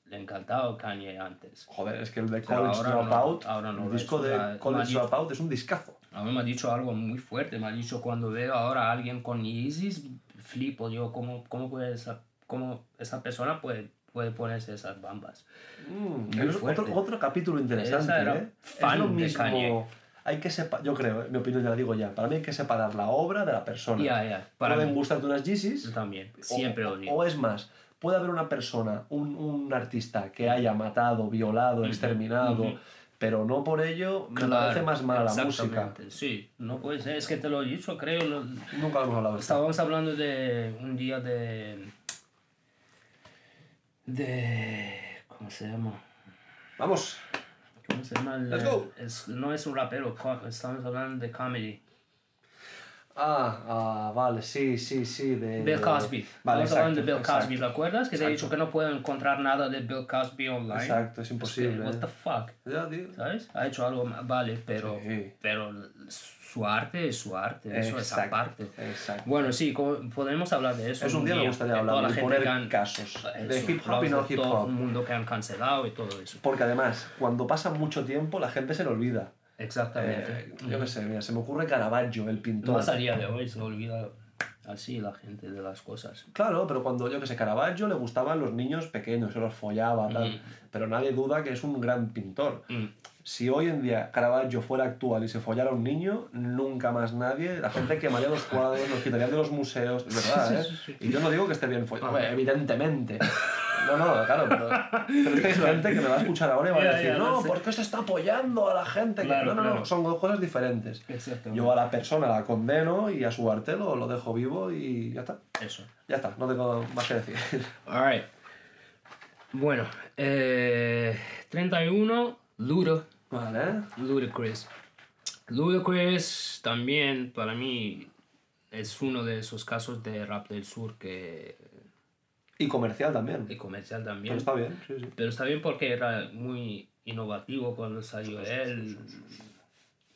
le encantaba Kanye antes. Joder, es que el de College Dropout, el disco de College Dropout es un discazo. A mí me ha dicho algo muy fuerte, me ha dicho cuando veo ahora a alguien con Yeezys, flipo yo, ¿cómo, cómo puede esa, cómo esa persona puede, puede ponerse esas bambas? Mm, es otro, otro capítulo interesante, Esa era ¿eh? fan es lo de mismo. Kanye. Hay que separar, yo creo, en mi opinión ya la digo ya, para mí hay que separar la obra de la persona. Ya, ya, para Pueden mí, gustarte unas Yeezys, también, o- siempre lo digo. O es más, puede haber una persona, un, un artista que haya matado, violado, exterminado, pero no por ello me Claro, parece más mala la música. Sí, no puede ser. Es que te lo he dicho, creo. lo- Nunca lo hemos hablado de esto. Estábamos hablando de un día de. De. ¿Cómo se llama? Vamos, ¿Cómo se llama? el- Let's go. es- no es un rapero, estamos hablando de comedy. Ah, ah, vale, sí, sí, sí. De, Bill de- Cosby. Vale, Estamos hablando de Bill exacto, Cosby, ¿te acuerdas? Que te he dicho que no puedo encontrar nada de Bill Cosby online. Exacto, es que, imposible. what the fuck, Ya, tío. ¿sabes? Ha hecho algo, vale, pero, Sí. pero su arte es su arte, eso es Exacto, aparte. Exacto. Bueno, sí, podemos hablar de eso. Es un día me gustaría de hablar toda la y gente poner que han- casos de hip hop y no hip Todo hop. el mundo que han cancelado y todo eso. Porque además, cuando pasa mucho tiempo, la gente se le olvida. Exactamente. Eh, yo qué sé, mira, se me ocurre Caravaggio, el pintor. Más a día de hoy se olvida así la gente de las cosas. Claro, pero cuando yo que sé, Caravaggio le gustaban los niños pequeños, se los follaba, tal. Mm. Pero nadie duda que es un gran pintor. Mm. Si hoy en día Caravaggio fuera actual y se follara a un niño, nunca más nadie, la gente quemaría los cuadros, los quitaría de los museos, es verdad, ¿eh? Y yo no digo que esté bien follado, evidentemente. No, no, claro, pero, pero es que hay gente que me va a escuchar ahora y va a decir, ya, no, lo sé. ¿por qué se está apoyando a la gente? que-". Claro, no, no, no, son dos cosas diferentes. Yo a la persona la condeno y a su arte lo, lo dejo vivo y ya está. Eso. Ya está, no tengo más que decir. Alright. Bueno, eh, 31, Ludo. Vale. Ludacris. Ludacris también para mí es uno de esos casos de rap del sur que Y comercial también. y comercial Pero también. está bien, sí, sí. Pero está bien porque era muy innovativo cuando salió él.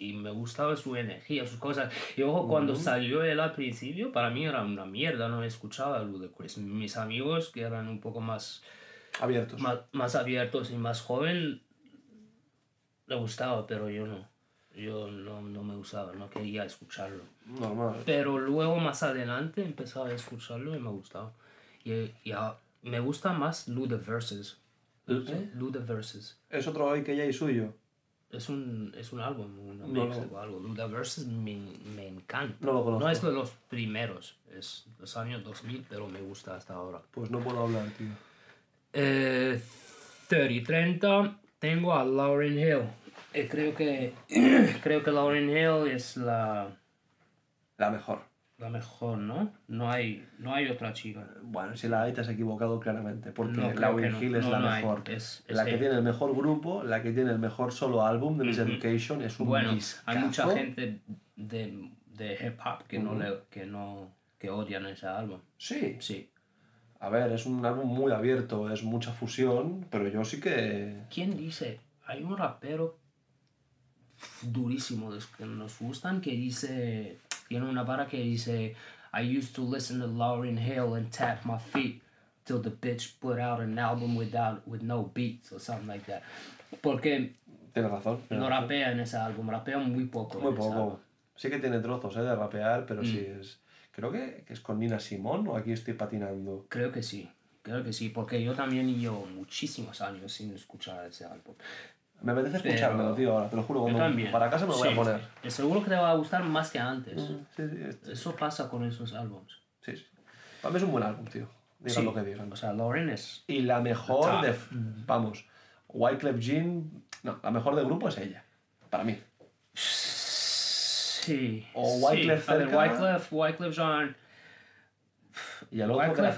Y me gustaba su energía, sus cosas. Y ojo, cuando salió él al principio, para mí era una mierda, no escuchaba a Ludacris. Mis amigos, que eran un poco más, Abiertos. más, más abiertos y más joven, le gustaba, pero yo no. Yo no, no me gustaba, no quería escucharlo. Normal. Pero luego más adelante empezaba a escucharlo y me gustaba. Y, y a- me gusta más Luda Versus. ¿Eh? Es otro hoy que ya y suyo. Es un, es un álbum, una No, mix o algo. Luda Versus me, me encanta. No lo conozco. No es de los primeros, es los años 2000, pero me gusta hasta ahora. Pues no puedo hablar, tío. Eh, 30 y 30 tengo a Lauren Hill. Eh, creo que creo que Lauren Hill es la, La mejor. La mejor, ¿no? No hay, no hay otra chica. Bueno, si la hay te has equivocado claramente. Porque No, Lauryn. Hill es No, la mejor. Es- es la que tiene el mejor grupo, la que tiene el mejor solo álbum de Miss Education. Es un Bueno, hay mucha gente de, de hip hop que no le, que no que odian ese álbum. Sí. Sí. A ver, es un álbum muy abierto, es mucha fusión, pero yo sí que... ¿Quién dice? Hay un rapero durísimo de los que nos gustan que dice tiene una vara que dice I used to listen to Lauryn Hill and tap my feet till the bitch put out an album without with no beats or something like that. Porque Tienes razón. tienes no razón. rapea en ese álbum, rapea muy poco. Muy poco. Sí que tiene trozos ¿eh? de rapear, pero sí Mm. es... Creo que, que es con Nina Simón o aquí estoy patinando. Creo que sí, creo que sí, porque yo también llevo muchísimos años sin escuchar ese álbum. Me apetece escuchármelo, tío, ahora, te lo juro. Cuando para casa me lo voy Sí. a poner. Y seguro que te va a gustar más que antes. Sí, sí, Eso pasa con esos álbumes. sí, sí. Para mí es un buen álbum, tío. Digan Sí. lo que digan. O sea, Lauren es... Y la mejor de... Vamos, Wyclef Jean... No, la mejor del grupo es ella. Para mí. Sí. O sí. Wyclef cerca. Wyclef, Wyclef Jean... Y el otro Wyclef...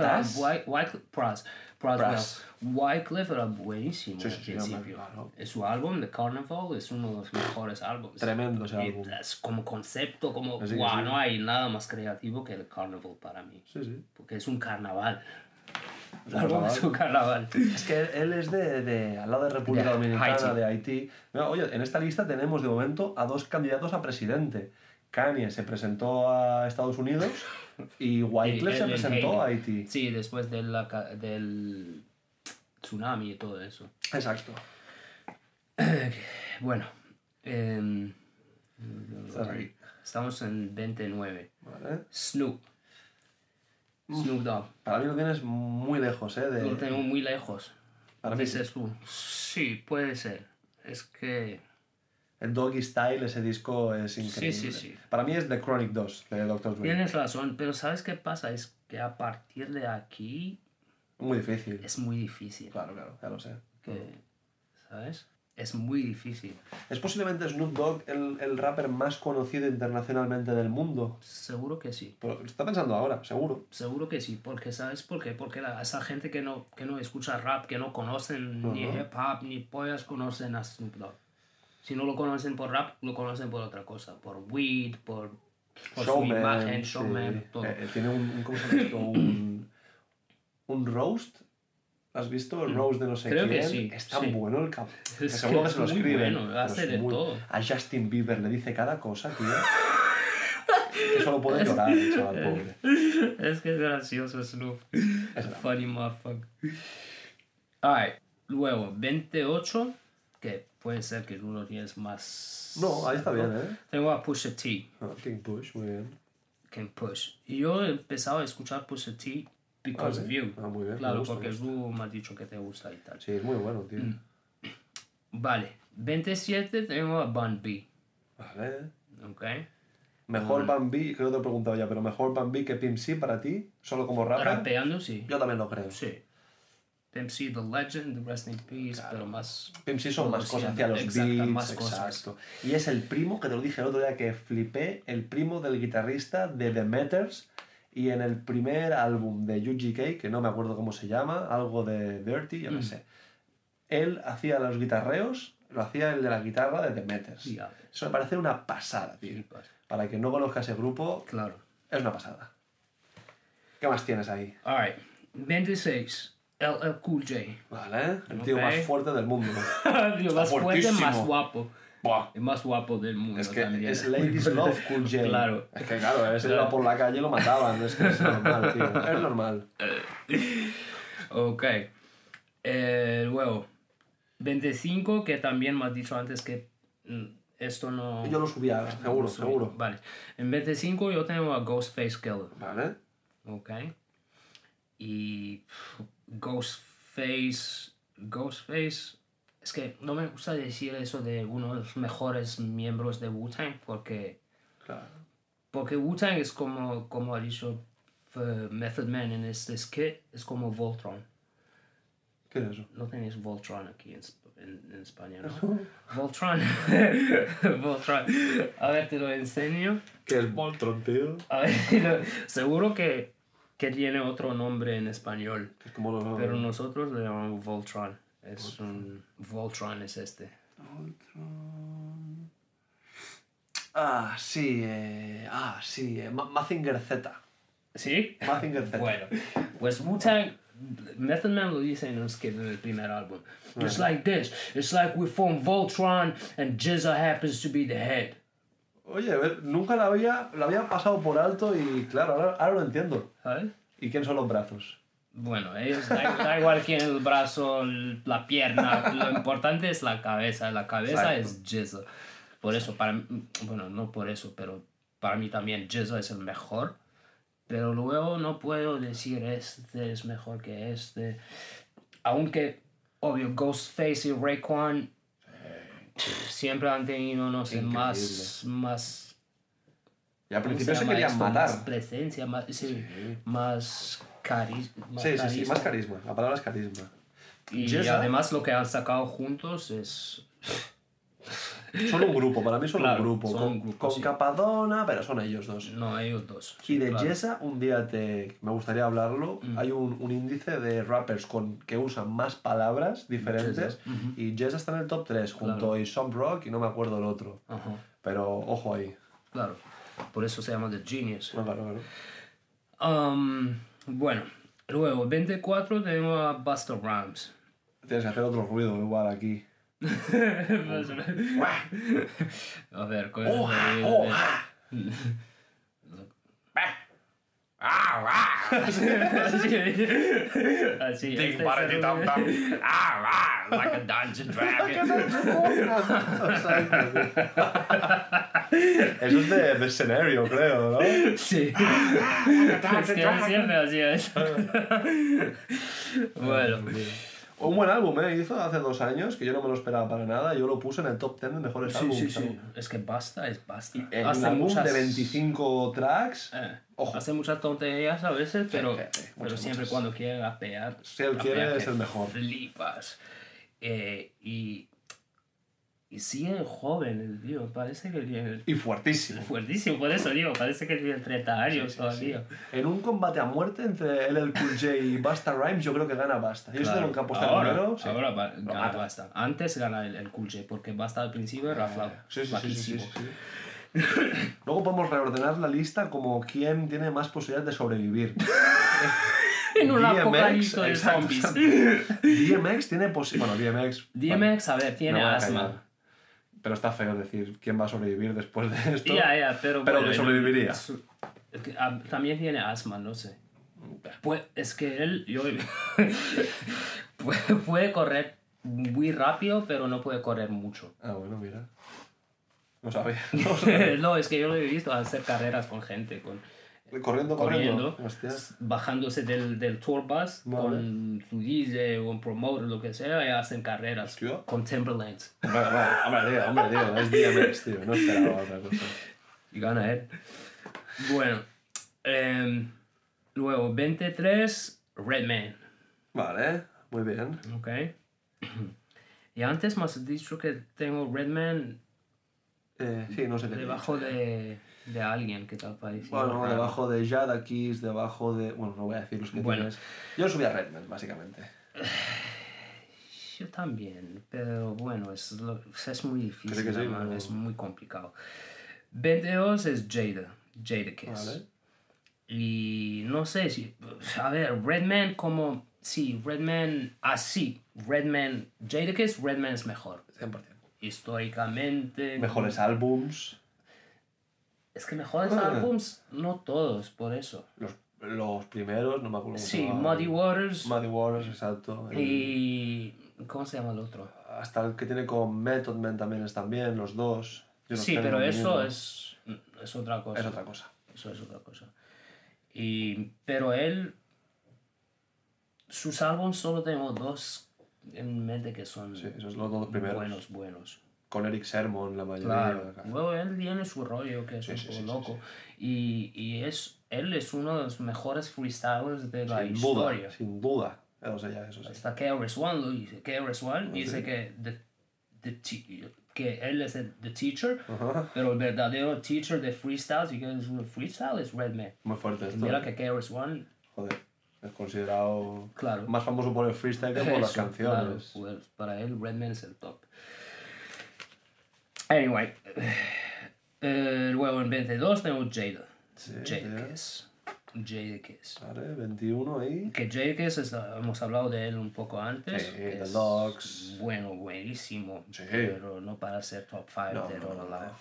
Pras. Pras, Wyclef era buenísimo Sí, al sí, principio. claro. Su álbum, The Carnival, es uno de los mejores álbumes. Tremendo ese álbum. es como concepto, como... Wow, sí. no hay nada más creativo que The Carnival para mí. Sí, sí. Porque es un carnaval. El álbum es un carnaval. Es que él es de, de- al lado de República De Dominicana, Haití. de Haití. Mira, oye, en esta lista tenemos de momento a dos candidatos a presidente. Kanye se presentó a Estados Unidos y Wyclef Y se presentó a Haití. Sí, después de la del tsunami y todo eso. Exacto. Bueno, em, estamos en 29. Vale. Snoop. Snoop Dogg. Para mí lo tienes muy lejos, ¿eh? De... Lo tengo muy lejos. Para mí Dices tú. Sí, puede ser. Es que. El Doggy Style, ese disco es increíble. sí, sí. Para mí es The Chronic 2 de Dr. Dre. Tienes razón, pero ¿sabes qué pasa? Es que a partir de aquí Muy difícil. es muy difícil. Claro, claro, ya lo sé. que, ¿sabes? es muy difícil. Es posiblemente Snoop Dogg el, el rapper más conocido internacionalmente del mundo. Seguro que sí. Pero está pensando ahora, seguro. Seguro que sí, porque ¿sabes por qué? Porque la, esa gente que no, que no escucha rap, que no conocen ni hip hop, ni pollas, conocen a Snoop Dogg. Si no lo conocen por rap, lo conocen por otra cosa, por weed, por, por su imagen, sí. showman, todo. Eh, eh, tiene un, un-. Un, un roast. ¿Has visto el roast de no sé Mm. Creo que quién? sí, Es tan sí. bueno el cabrón. Es seguro que que se lo escriben. bueno, hace de muy- todo. A Justin Bieber le dice cada cosa, tío. que solo puede llorar el chaval pobre. Es que es gracioso Snoop. Es. Funny motherfucker. Alright, luego 28, que puede ser que lo tienes más... No, ahí está bien, ¿eh? Tengo a Pusha T, Ah, King Push, muy bien. que Push. Y yo he empezado a escuchar Pusha T because Ah, of you. Ah, muy bien, me Claro, gusta, porque me tú me has dicho que te gusta y tal. Sí, es muy bueno, tío. Mm. Vale, 27 tengo a Bun B. Vale. ¿Ok? Mejor Bambi, creo que te he preguntado ya, pero mejor Bambi que Pimp C para ti, solo como rapper. Rapeando, sí. Yo también lo creo. Sí. Pimp C, The Legend, The Rest in Peace, pero más... Pimp C son más cosas hacia los beats, más cosas. exacto. Y es el primo, que te lo dije el otro día que flipé, el primo del guitarrista de The Meters. Y en el primer álbum de UGK, que no me acuerdo cómo se llama, algo de Dirty, yo Mm. qué sé. Él hacía los guitarreos, lo hacía el de la guitarra de The Meters. Eso me parece una pasada, tío. Flipas. Para quien no conozca ese grupo, Claro. es una pasada. ¿Qué más tienes ahí? Alright. 26. LL Cool J. Vale, el tío Ok. más fuerte del mundo. Digo, más fuerte, más guapo. Buah. El más guapo del mundo Es que también. es Ladies Love Cool J. Claro. Es que claro, ese Claro. iba por la calle y lo mataban. Es que es normal, tío. Es normal. Ok. Eh, luego, 25, que también me has dicho antes que mm, esto no... Yo lo subía, seguro, no subí. seguro. Vale. En 25 yo tengo a Ghostface Killer. Vale. Ok. Y pff, Ghostface. Ghostface. Es que no me gusta decir eso de uno de los mejores miembros de Wu-Tang porque. Claro. Porque Wu-Tang es como, como ha dicho eh, Method Man en este skit, es como Voltron. ¿Qué es eso? No tenéis Voltron aquí en, en, en España, ¿no? Voltron. Voltron. A ver, te lo enseño. ¿Qué es Voltron, tío? A ver, seguro que, que tiene otro nombre en español, Es como lo... pero nosotros le llamamos Voltron. Es un Voltron es este. Voltron... Ah, sí. Eh... Ah, sí. Eh... Ma- Mazinger Z. ¿Sí? Mazinger Z. Bueno, pues Wu-Tang, Method Man lo dice en en el primer álbum. It's like this. It's like we form Voltron and Jizza happens to be the head. Oye, a ver, nunca la había, la había pasado por alto y claro, ahora, ahora lo entiendo. ¿Sabes? ¿Y quién son los brazos? Bueno, ellos, da, da igual quién el brazo, el- la pierna, lo importante es la cabeza. La cabeza Exacto. es Jizza. Por eso, para mí, bueno, no por eso, pero para mí también Jizza es el mejor. Pero luego no puedo decir este es mejor que este. Aunque, obvio, Ghostface y Raekwon siempre han tenido, no sé, más, más Y al ¿cómo principio se llama querían matar. Más presencia, más, sí, más carisma. Sí, sí, sí, más carisma. La palabra es carisma. Y además lo que han sacado juntos es... Son un grupo, para mí son Claro, un grupo. son con, un grupo, con sí. Capadona, pero son ellos dos. No, ellos dos. Y de claro. Jessa, un día te, me gustaría hablarlo. Mm. Hay un, un índice de rappers con, que usan más palabras diferentes. Jessa. Y Jessa está en el top 3, junto Claro. a Isom Rock y no me acuerdo el otro. Ajá, Pero ojo ahí. claro. Por eso se llama The Genius. Claro, claro. Um, bueno, luego, 24 tenemos a Busta Rhymes. Tienes que hacer otro ruido igual aquí. a ver, ¿cuál Oh, es ah, ah. Así, así. este es el- like a dungeon dragon. Eso es de, de Scenario, creo, ¿no? Sí. es que siempre hacía eso. bueno, Un buen álbum, ¿eh? Hizo hace dos años, que yo no me lo esperaba para nada. Yo lo puse en el top 10 de mejores sí, álbumes. sí, sí. Es que basta, es basta. En Hace un álbum muchas- de 25 tracks. eh, Ojo. Hace muchas tonterías a veces, pero, sí, sí, pero muchas, siempre muchas. cuando quiere rapear. Si él quiere, es el mejor. Flipas. Eh, y sigue joven el tío, parece que tiene... Y fuertísimo. Fuertísimo, por eso digo, parece que tiene 30 años todavía. En un combate a muerte entre LL Cool J y Basta Rhymes, yo creo que gana Basta. Yo Claro. estoy en campo está ahora, primero. ahora va- gana. Basta. Antes gana el, el Cool J, porque Basta al principio era flau, Sí, sí, sí, Luego podemos reordenar la lista como quién tiene más posibilidades de sobrevivir. En un DMX, de zombies. DMX tiene posibilidades. Bueno, DMX. DMX, a ver, tiene asma. Pero está feo decir quién va a sobrevivir después de esto. Ya, ya, pero... Pero bueno, que sobreviviría. también tiene asma, no sé. Pues, es que él yo, puede correr muy rápido, pero no puede correr mucho. Ah, bueno, mira. No sabía. No sabía. no, es que yo lo he visto hacer carreras con gente, con, corriendo, corriendo. corriendo, Hostia. bajándose del, del tour bus Vale. con su DJ o un promoter, lo que sea, y hacen carreras Hostia. con Timberlands. Hombre, hombre, hombre, tío, hombre, tío, es DMX, tío. No esperaba otra cosa. Y gana él. Bueno, em, luego 23, Redman. Vale, muy bien. Ok. Y antes me has dicho que tengo Redman Eh, sí, no sé qué. debajo de, de alguien que ha parecido. Bueno, debajo de Jada Kiss, debajo de. Bueno, no voy a decir los que Bueno. tienes. Yo subí a Redman, básicamente. Yo también, pero bueno, es, es muy difícil, Creo que sí, hermano, pero- es muy complicado. 22 es Jada, Jada Kiss. Vale. Y no sé si. A ver, Redman como. Sí, Redman así. Redman. Jada Kiss, Redman es mejor. 100%. Históricamente. Mejores álbums. Es que mejores Ah. álbums, no todos, por eso. Los, los primeros, no me acuerdo Sí. Muddy Waters Muddy Waters, exacto. El- y. ¿Cómo se llama el otro? Hasta el que tiene con Method Man también están bien, los dos. Yo los Sí, pero eso es, es otra cosa. Es otra cosa. Eso es otra cosa. Y, pero él, sus álbumes solo tengo dos en mente que son Sí, esos los dos primeros. buenos, buenos. Con Eric Sermon, la mayoría. Claro. Luego él tiene su rollo que es Sí, un poco sí, loco. Y, y es, él es uno de los mejores freestylers de la Sin historia. duda, sin duda. O sea, ya, eso. Hasta KRS-One lo dice. KRS-One dice que, the- the que él es el the teacher, Ajá. pero el verdadero teacher de freestyle, si quieres un freestyle, es Redman. Muy fuerte esto. Mira ¿eh? que KRS-One, Joder, es considerado claro. más famoso por el freestyle que por las Eso, canciones. claro, pues, para él, Redman es el top. Anyway, eh, luego en 22 tengo Jada. Sí, Jada. Kiss. Jada Kiss. Vale, 21 ahí. Que Jada Kiss, es- hemos hablado de él un poco antes. Sí, The Dogs. Bueno, buenísimo. Sí. Pero no para ser top 5 No, de no, All no, no.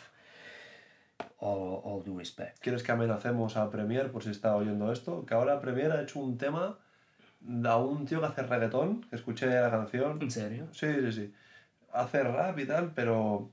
All, all due respect. ¿Quieres que amenacemos a Premier por si está oyendo esto? Que ahora Premier ha hecho un tema a un tío que hace reggaetón, que escuché la canción. ¿En serio? Sí, sí, sí. Hace rap y tal, pero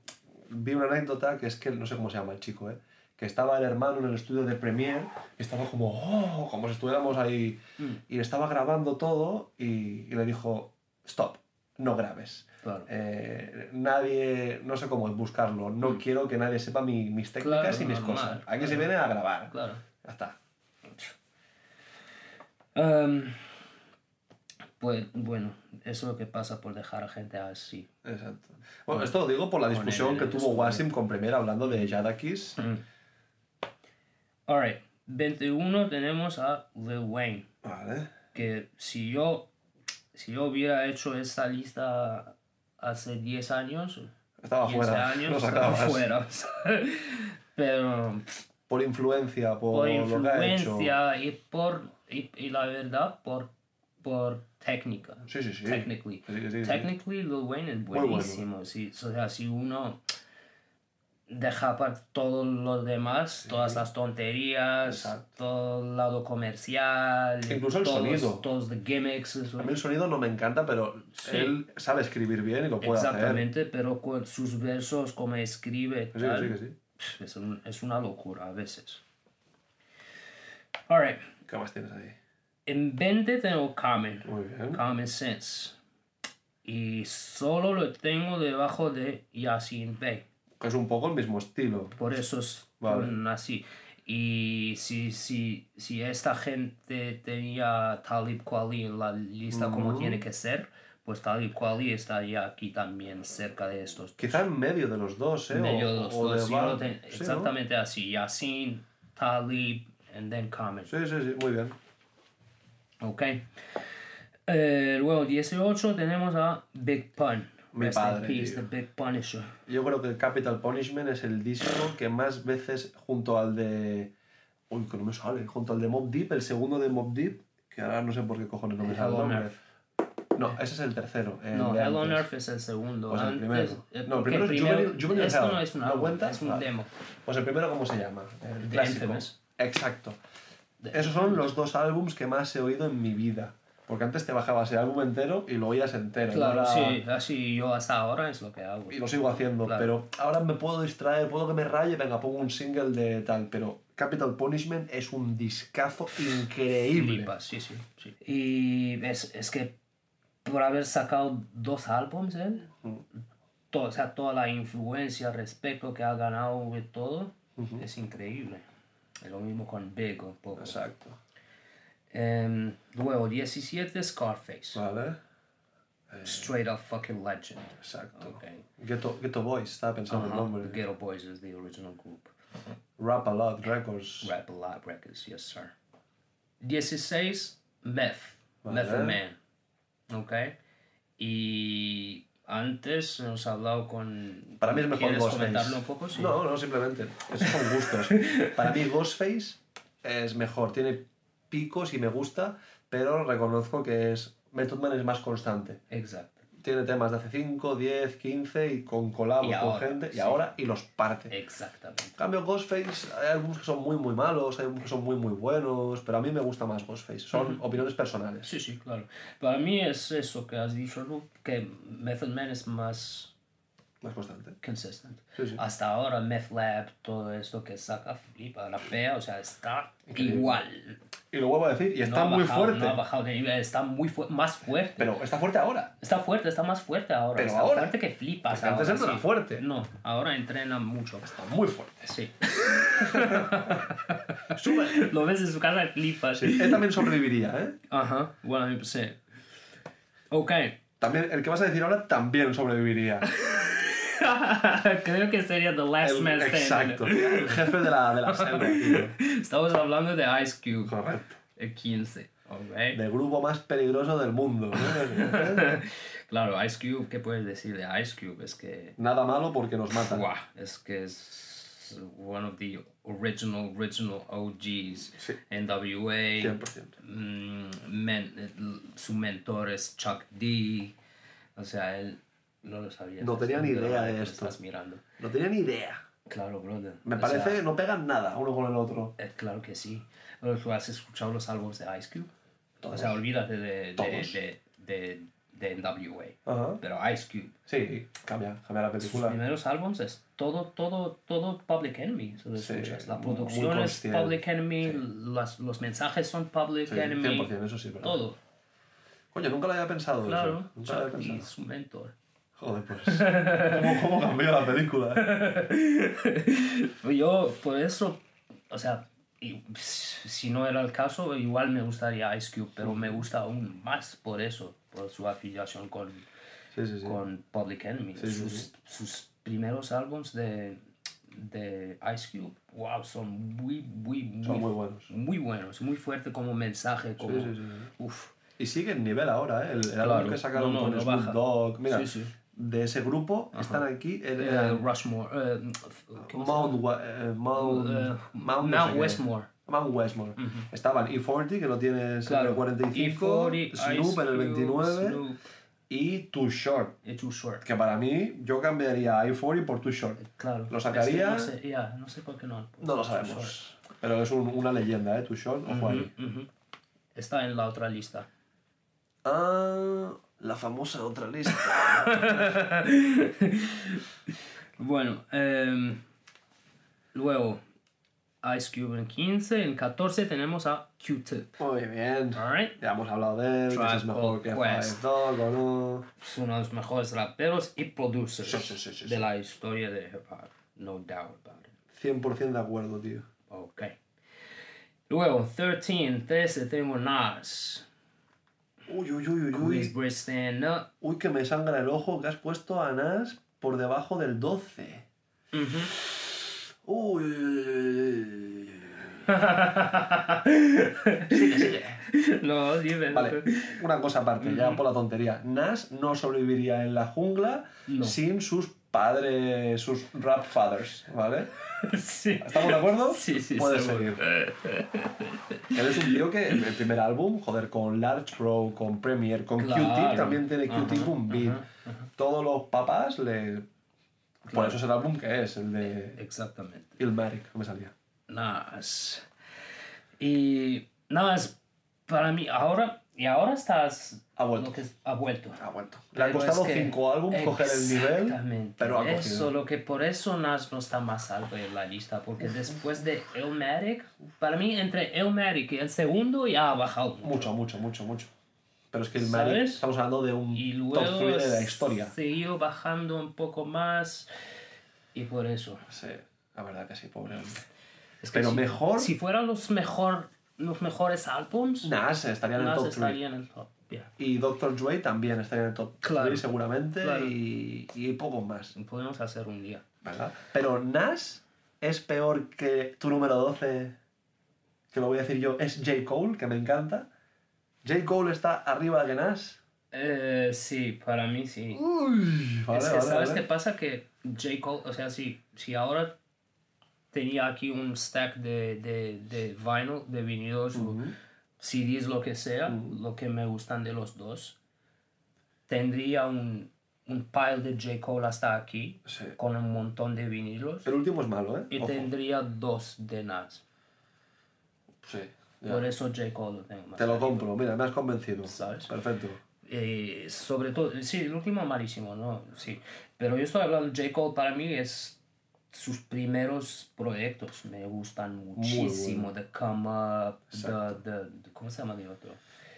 vi una anécdota que es que no sé cómo se llama el chico, ¿eh? Que estaba el hermano en el estudio de Premiere y estaba como, oh, como si estuviéramos ahí. Mm, Y estaba grabando todo y, y le dijo, stop, no grabes. claro. Eh, nadie, no sé cómo buscarlo, no quiero que nadie sepa mi- mis técnicas Mm. Claro, y mis normal, cosas. Aquí claro. se viene a grabar. Claro. Ya está. Um, pues bueno, eso es lo que pasa por dejar a gente así. Exacto. Bueno, esto lo digo por la discusión el que tuvo. Wasim con Premier hablando de Jadakis. Alright, 21 tenemos a Lil Wayne. Vale. Que si yo, si yo hubiera hecho esta lista hace 10 años, Estaba 15 fuera. años, Lo estaba fuera. Pero Por influencia, por, por lo que ha hecho. influencia y por y, y la verdad por por técnica. Sí, sí, sí. Technically. Sí, sí, sí. Technically Lil Wayne es bueno. buenísimo. Si, o sea, si uno deja para todo lo demás, todas las tonterías, Exacto. todo el lado comercial, Incluso el todos, sonido. todos the gimmicks, eso. A mí el sonido no me encanta, pero Sí. él sabe escribir bien y lo puede hacer. Exactamente, pero con sus versos, como escribe, Sí, tal, Es, un- es una locura a veces. Alright, ¿Qué más tienes ahí? en 20 tengo Common, Muy bien. Common Sense. Y solo lo tengo debajo de Yasin Bey. Que es un poco el mismo estilo. Por eso es Vale. así. Y si, si, si esta gente tenía Talib Kweli en la lista como Ujú. tiene que ser, pues tal y cual y estaría aquí también cerca de estos. Quizá en medio de los dos, ¿eh? En medio o, de los o dos. Val- ten- Sí, ¿no? exactamente así. Yasin, Talib, and then Kamen. Sí, sí, sí, muy bien. Ok. Eh, luego 18 tenemos a Big Pun. Mi padre, peace, tío. the Big Punisher. Yo creo que Capital Punishment es el disco que más veces, junto al de. Uy, que no me sale. Junto al de Mob Deep, el segundo de Mob Deep, que ahora no sé por qué cojones no me Hell sale el. No, ese es el tercero. el No, Hell on. Earth es el segundo. Pues el Antes- primero. eh, No, el porque primero es Juvenile- Esto Hell. no es un ¿No álbum, cuenta? es un demo. Pues el primero, ¿cómo se llama? El The. Exacto. The Esos son los dos álbums que más he oído en mi vida. Porque antes te bajabas el álbum entero y lo oías entero. Claro, Ahora- sí, así yo hasta ahora es lo que hago. Y lo sigo haciendo, Claro. pero ahora me puedo distraer, puedo que me raye, venga, pongo un single de tal, pero Capital Punishment es un discazo increíble. Flipas, sí, sí, sí. Y es, es que por haber sacado dos álbums él, Mm. todo, o sea, toda la influencia respecto que ha ganado de todo, Ujú. es increíble. Es lo mismo con Big un poco. Exacto. Em, luego 17 Scarface. Vale. Straight up fucking legend. Exacto. Okay. Ghetto, Ghetto Boys, estaba pensando Ajá, el nombre. The Ghetto Boys is the original group. Rap a Lot Records. Rap a Lot Records, yes sir. 16 Meth. Vale. Method Man. Ok. Y antes hemos hablado con. Para mí es mejor ¿Quieres Ghostface. comentarlo un poco? Sí. No, no, simplemente. Esos son gustos. Para mí Ghostface es mejor. Tiene picos y me gusta, pero reconozco que es Method Man es más constante. Exacto. Tiene temas de hace 5, 10, 15 y con colabos Y con gente y ahora y los parte. Exactamente. En cambio, Ghostface, hay algunos que son muy, muy malos, hay algunos que son muy, muy buenos, pero a mí me gusta más Ghostface. Son opiniones personales. Sí, sí, claro. Para mí es eso que has dicho, ¿no? que Method Man es más Más constante. consistent. Sí, sí. Hasta ahora Meth Lab, todo esto que saca, flipa, la pea, o sea, está Increíble. igual. Y lo vuelvo a decir, y está no muy bajado, fuerte. No ha bajado de nivel, está muy fu- más fuerte. Pero está fuerte ahora. Está fuerte, está más fuerte ahora. Pero está ahora. fuerte que flipas. Antes ahora, era sí. fuerte. No, ahora entrena mucho. Está muy fuerte. Sí. Sube. Lo ves en su casa y flipas. Sí, él también sobreviviría, ¿eh? Ajá, bueno, sé. Ok. También, el que vas a decir ahora también sobreviviría. Creo que sería The Last El- Man Standing. exacto. El jefe de la, de la selva, tío. Estamos hablando de Ice Cube. Correcto. El 15. alright. Del grupo más peligroso del mundo. ¿no? Claro, Ice Cube, ¿qué puedes decir de Ice Cube? Es que. Nada malo porque nos matan. Es que es one of the original, original OGs. Sí. NWA. 100%. mm, men- su mentor es Chuck D. O sea, él no lo sabía. No tenía ni idea de esto. Estás mirando. No tenía ni idea. Claro, brother. Me O parece, sea, no pegan nada uno con el otro. eh, claro que sí. Pero tú has escuchado los álbumes de Ice Cube. Todos. O sea, olvídate de, de, de, de, NWA. Ajá. Pero Ice Cube. Sí, cambia, cambia la Sus película. primeros álbumes es todo, todo, todo Public Enemy. Sí. La producción es. Public Enemy, las- los mensajes son Public Sí, Enemy. 100%, eso sí, ¿verdad? Todo, Coño, nunca lo había pensado claro. eso. Nunca lo había pensado. su mentor. Joder, pues. ¿Cómo, cómo cambió la película? Yo, por eso, o sea, si no era el caso, igual me gustaría Ice Cube, pero me gusta aún más por eso, por su afiliación con, Sí, sí, sí. con Public Enemy. Sus, sus primeros álbumes de, de Ice Cube, wow, son muy, muy, muy, Son muy buenos. muy buenos, muy fuerte como mensaje, como, Sí, sí, sí, sí. uf, Y sigue en nivel ahora, ¿eh? El, el Claro. álbum que sacaron No, no, con no Snoop baja. Dogg. Mira, Sí, sí. De ese grupo están aquí. el- eh, el- Rushmore, eh, ¿cómo se Mount, Wa- eh, Mount, Mount, no Mount sé. Westmore. Mount Westmore. Estaban E40, que lo tienes en Claro, el 45, E40, Snoop Ice en el Cube, 29 Snoop, y Too Short. y Too Short. Que para mí, yo cambiaría a E40 por Too Short. Claro. ¿Lo sacaría? Es que no sé, ya, no sé por qué no. No lo sabemos. Pero es un- una leyenda, ¿eh? Too Short, ojo ahí. Ujú, ujú. Está en la otra lista. Ah, la famosa otra lista. Bueno, em, luego Ice Cube en 15. En 14 tenemos a Q-Tip. Muy bien. Alright. Ya hemos hablado de él, Tribe es mejor que Called Five Quest. Dog o no. Es uno de los mejores raperos y producers Sí, sí, sí, sí, de la historia de hip hop. No doubt about it. 100% de acuerdo, tío. Ok. Luego, 13, 13 tenemos Nas. Uy, uy, uy, uy, uy. No. Uy, que me sangra el ojo que has puesto a Nas por debajo del 12. Ujú. Uy, uy, uy, uy, uy. Sigue, sigue. no, dime. Vale, una cosa aparte, ya por la tontería. Nas no sobreviviría en la jungla No. sin sus padres, sus rap fathers, ¿vale? sí. ¿Estamos de acuerdo? Sí, sí, Puedes seguro. seguir. Él es un tío que en el primer álbum, joder, con Large Pro, con Premier, con Claro. Q-Tip, también tiene Q-Tip un beat. ajá, Todos Todos los papás le... Por eso es el álbum que es, el de Exactamente. Illmatic, no me salía. Nas. Y Nas, para mí, ahora, y ahora estás. Ha vuelto. Lo que ha vuelto. Ha vuelto. Le ha costado es que- cinco álbumes coger el nivel, Exactamente. pero ha. Eso, lo que por eso Nas no está más alto en la lista, porque después de Illmatic, para mí entre Illmatic y el segundo ya ha bajado Mucho, mucho, mucho, mucho. Pero es que ¿Sabes? estamos hablando de un Y top luego 3 de la historia. siguió bajando un poco más y por eso. Sí, la verdad que sí, pobre hombre. Es que Pero si- mejor- Si fueran los, mejor, los mejores álbums, Nas estaría en el top 3. estaría en el top. yeah. Y Dr. Dre también estaría en el top 3 Claro, seguramente claro. y, y pocos más, Podemos hacer un día. ¿verdad? Pero Nas es peor que tu número 12, que lo voy a decir yo, es J. Cole, que me encanta. J. Cole está arriba que Nas. Eh, sí, para mí sí. Uy, vale, es que, vale, ¿sabes vale. qué pasa? Que J. Cole, o sea, si, si ahora tenía aquí un stack de, de, de vinyl, de vinilos o Ujú. CDs, lo que sea, lo que me gustan de los dos, tendría un, un pile de J. Cole hasta aquí, Sí. con un montón de vinilos, El último es malo, ¿eh? y Ojo. tendría dos de Nas. Sí, ya. Por eso J. Cole lo tengo Te lo compro, mira, me has convencido. ¿Sabes? Perfecto. Eh, sobre todo, sí, el último malísimo, ¿no? Sí. Pero yo estoy hablando, J. Cole para mí es sus primeros proyectos, me gustan muchísimo. The Come Up, the, the, the- ¿cómo se llama el otro?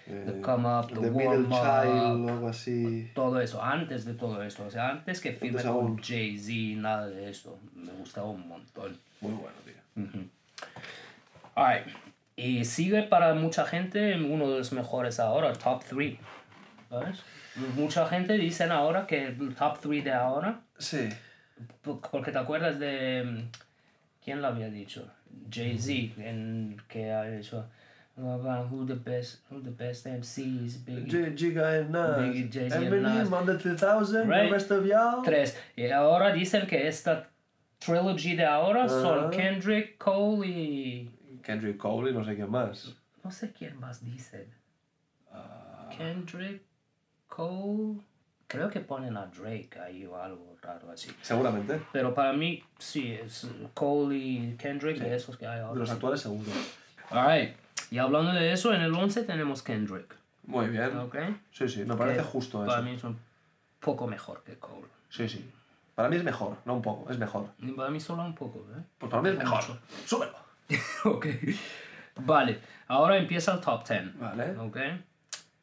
Eh, The Come Up, The, The Warm Child Up, algo así. todo eso, antes de todo esto, o sea, antes que firme con. Jay-Z, nada de esto, me gustaba un montón. Muy bueno, tío. Alright. Y sigue para mucha gente uno de los mejores ahora, top 3. ¿Sabes? Mucha gente dicen ahora que el top 3 de ahora, Sí. Po- porque te acuerdas de. mm, ¿Quién lo había dicho? Jay-Z, en que ha dicho. about Who the best, who the best MCs, Biggie. Giga and Nas. Biggie, Jay-Z and Nas. on the 2000, the Right. rest of y'all. Tres. Y ahora dicen que esta trilogy de ahora son Ah. Kendrick, Cole y. Kendrick Cole y no sé quién más. No sé quién más dicen. Ah. Kendrick, Cole. Creo que ponen a Drake ahí o algo raro así. Seguramente. Pero para mí, sí, es Cole y Kendrick de esos que hay De ahora. los sí. actuales seguro. Alright. Y hablando de eso, en el 11 tenemos Kendrick. Muy bien. ¿Ok? Sí, sí, me parece Que justo Para eso. mí es un poco mejor que Cole. Sí, sí. Para mí es mejor, no un poco, es mejor. Y para mí solo un poco, ¿eh? Pues para mí es mejor. Mucho. Súbelo. ok. Vale. Ahora empieza el top 10. Vale. ¿Ok?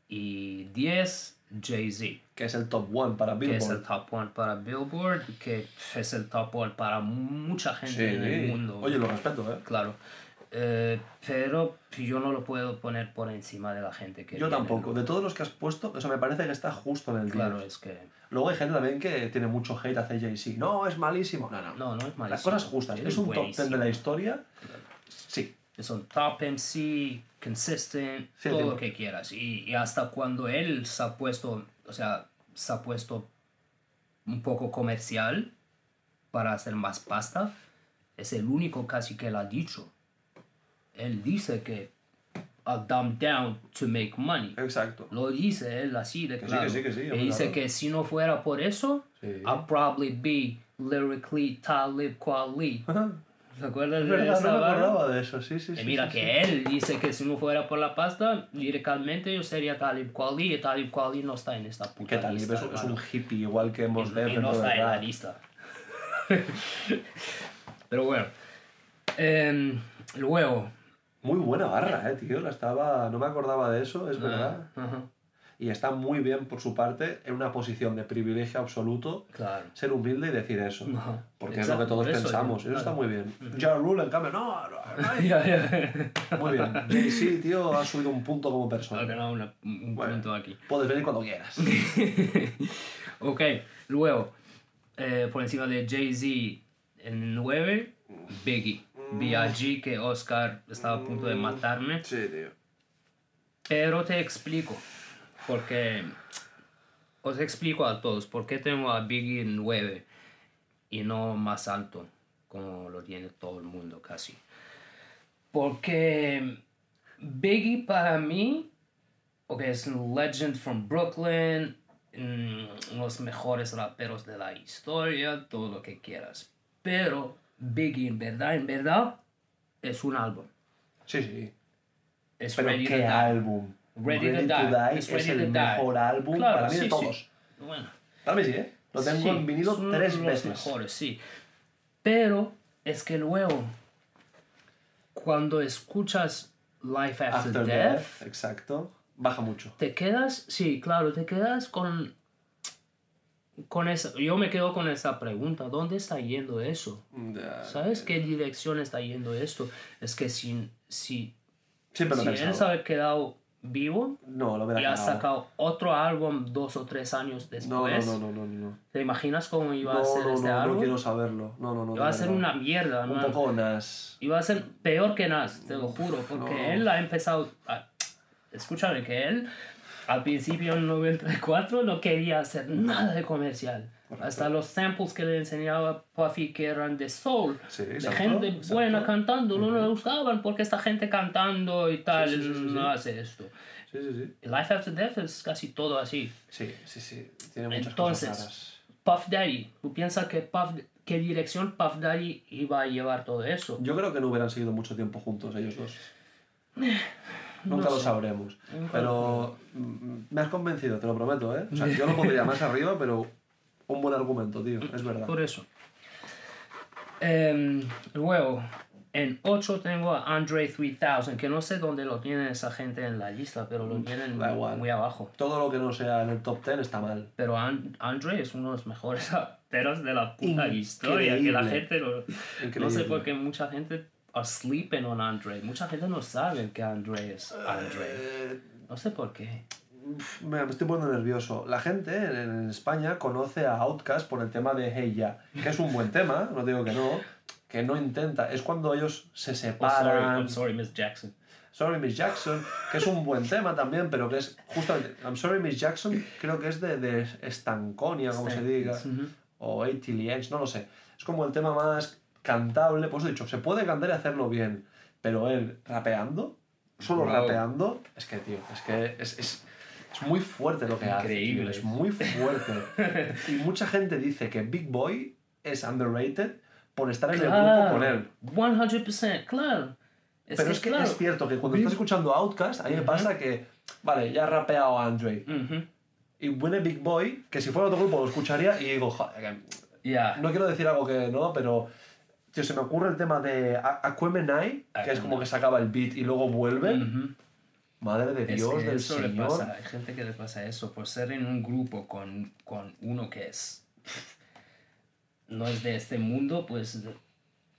Y 10, Jay-Z. Que es el top one para que es el Billboard. top one para Billboard, que es el top one para mucha gente en el Sí. mundo. Oye, lo respeto, ¿eh? Claro. Eh, pero yo no lo puedo poner por encima de la gente que Yo viene, tampoco. ¿no? De todos los que has puesto, eso me parece que está justo en el 10. Claro, es que... Luego hay gente también que tiene mucho hate hacia Jay-Z. No, es malísimo. No, no. No, no es malísimo. Las cosas justas. Es, un top 10 de la buenísimo. historia. Sí. Es un top MC, consistent, Sí, todo lo que quieras. Y, y hasta cuando él se ha puesto, o sea, se ha puesto un poco comercial para hacer más pasta, es el único casi que él ha dicho. Él dice que I'll dumb down to make money. Exacto. Lo dice él así de Que sí, claro. que sí, que sí, Y hombre, dice claro. que si no fuera por eso, Sí. I'll probably be lyrically Talib Kweli. ¿Se acuerdas de esa no me acordaba de eso. Sí, sí, Y sí. Eh, mira sí, que sí. él dice que si no fuera por la pasta, líricamente yo sería Talib Kweli y Talib Kweli no está en esta puta ¿Qué tal? lista. Es, es un hippie igual que Mos Def y dentro no está en la lista. Pero bueno. Em, luego. Muy buena barra, eh, tío. La estaba... No me acordaba de eso, es verdad. Ajá. Y está muy bien por su parte, en una posición de privilegio absoluto, Claro. ser humilde y decir eso. Ajá. Porque es Exacto, lo que todos eso, pensamos. yo- Eso está claro. muy bien. Ja Rule, en cambio, no, no, no. Muy bien. Jay-Z, tío, ha subido un punto como Ha persona. ganado una- un Bueno. punto aquí. Puedes venir cuando quieras. ok, luego, eh, por encima de Jay-Z en 9, Biggie. B.I.G. que Oscar estaba a punto de matarme. Sí, tío. Pero te explico. Porque. Os explico a todos por qué tengo a Biggie en 9 y no más alto, como lo tiene todo el mundo casi. Porque Biggie para mí, ok, es un legend from Brooklyn, mm, los mejores raperos de la historia, todo lo que quieras. Pero Biggie, en verdad, en verdad, es un álbum. Sí, sí. Es Pero qué álbum. Ready to Die. es, Es Ready el to Die. mejor álbum Claro, para mí de sí, todos. sí. Bueno, Para mí sí, ¿eh? Lo tengo sí, en vinilo tres de veces. mejores, sí. Pero es que luego, cuando escuchas Life After, After Death, Death, exacto. Baja mucho. te quedas, sí, claro, te quedas con, con esa, yo me quedo con esa pregunta, ¿dónde está yendo eso? Ya. ¿Sabes qué dirección está yendo esto? Es que si, si, Siempre si él se quedado vivo No, lo y ha sacado otro álbum dos o tres años No, no, después, no, no, no, no. ¿te imaginas cómo iba No, a ser no, este no, no álbum? quiero saberlo. No, no, no. Iba a ser una mierda, Un ¿no? poco nas. Iba a ser peor que Nas, te lo juro, porque él ha empezado a... Escúchame, que él al principio en 94 no quería hacer nada de comercial. Hasta los samples que le enseñaba Puffy que eran de soul, Sí, de exacto, gente exacto. buena cantando, no le gustaban porque esta gente cantando y tal Sí, sí, no hace esto. Life After Death es casi todo así. Sí, sí, sí. Tiene muchas Entonces, cosas raras. Puff Daddy, ¿tú piensas que Puff, qué dirección Puff Daddy iba a llevar todo eso? Yo creo que no hubieran seguido mucho tiempo juntos ellos dos. Nunca lo sé. sabremos. Nunca Pero mm, me has convencido, te lo prometo, ¿eh? O sea, yo lo pondría más arriba, pero un buen argumento, tío. Es verdad. Por eso. Em, luego, en 8 tengo a Andre 3000, que no sé dónde lo tienen esa gente en la lista, pero lo tienen da igual. muy abajo. Todo lo que no sea en el top 10 está mal. Pero An- Andre es uno de los mejores raperos de la puta Increíble. historia, que la gente lo... No sé por qué mucha gente are sleeping on Andre. Mucha gente no sabe que Andre es Andre. Eh, No sé por qué. Me estoy poniendo nervioso. La gente en, España conoce a Outkast por el tema de Hey Ya, que es un buen tema, no digo que no, que no intenta. Es cuando ellos se Oh, sorry, separan. I'm sorry, Miss Jackson. Sorry Miss Jackson, que es un buen tema también, pero que es justamente. I'm Sorry Miss Jackson, creo que es de, de Stanconia, como se diga, Ujú. o 80 Liens, no lo sé. Es como el tema más cantable, pues he dicho, se puede cantar y hacerlo bien, pero él rapeando, solo Bro. rapeando, es que, tío, es que es, es, es muy fuerte lo que hace. tío, Increíble. es muy fuerte. y mucha gente dice que Big Boy es underrated por estar en el grupo con él. 100%, claro. Es Pero que, es que claro. es cierto que cuando estás escuchando Outkast, a mí me pasa que, vale, ya ha rapeado Andre. Ujú. Y viene Big Boy, que si fuera otro grupo lo escucharía y digo, joder, Ya. no quiero decir algo que no, pero tío, se me ocurre el tema de A- Aquemini, que es como que sacaba el beat y luego vuelve. Ujú. Madre de Es Dios que del eso le Señor. pasa, hay gente que le pasa eso, por ser en un grupo con, con uno que es no es de este mundo, pues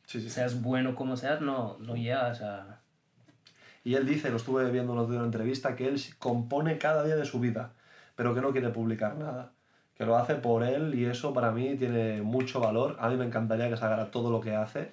Sí, sí. seas bueno como seas, no, no llegas a... Y él dice, lo estuve viendo en una entrevista, que él compone cada día de su vida, pero que no quiere publicar nada. Que lo hace por él y eso para mí tiene mucho valor. A mí me encantaría que sacara todo lo que hace,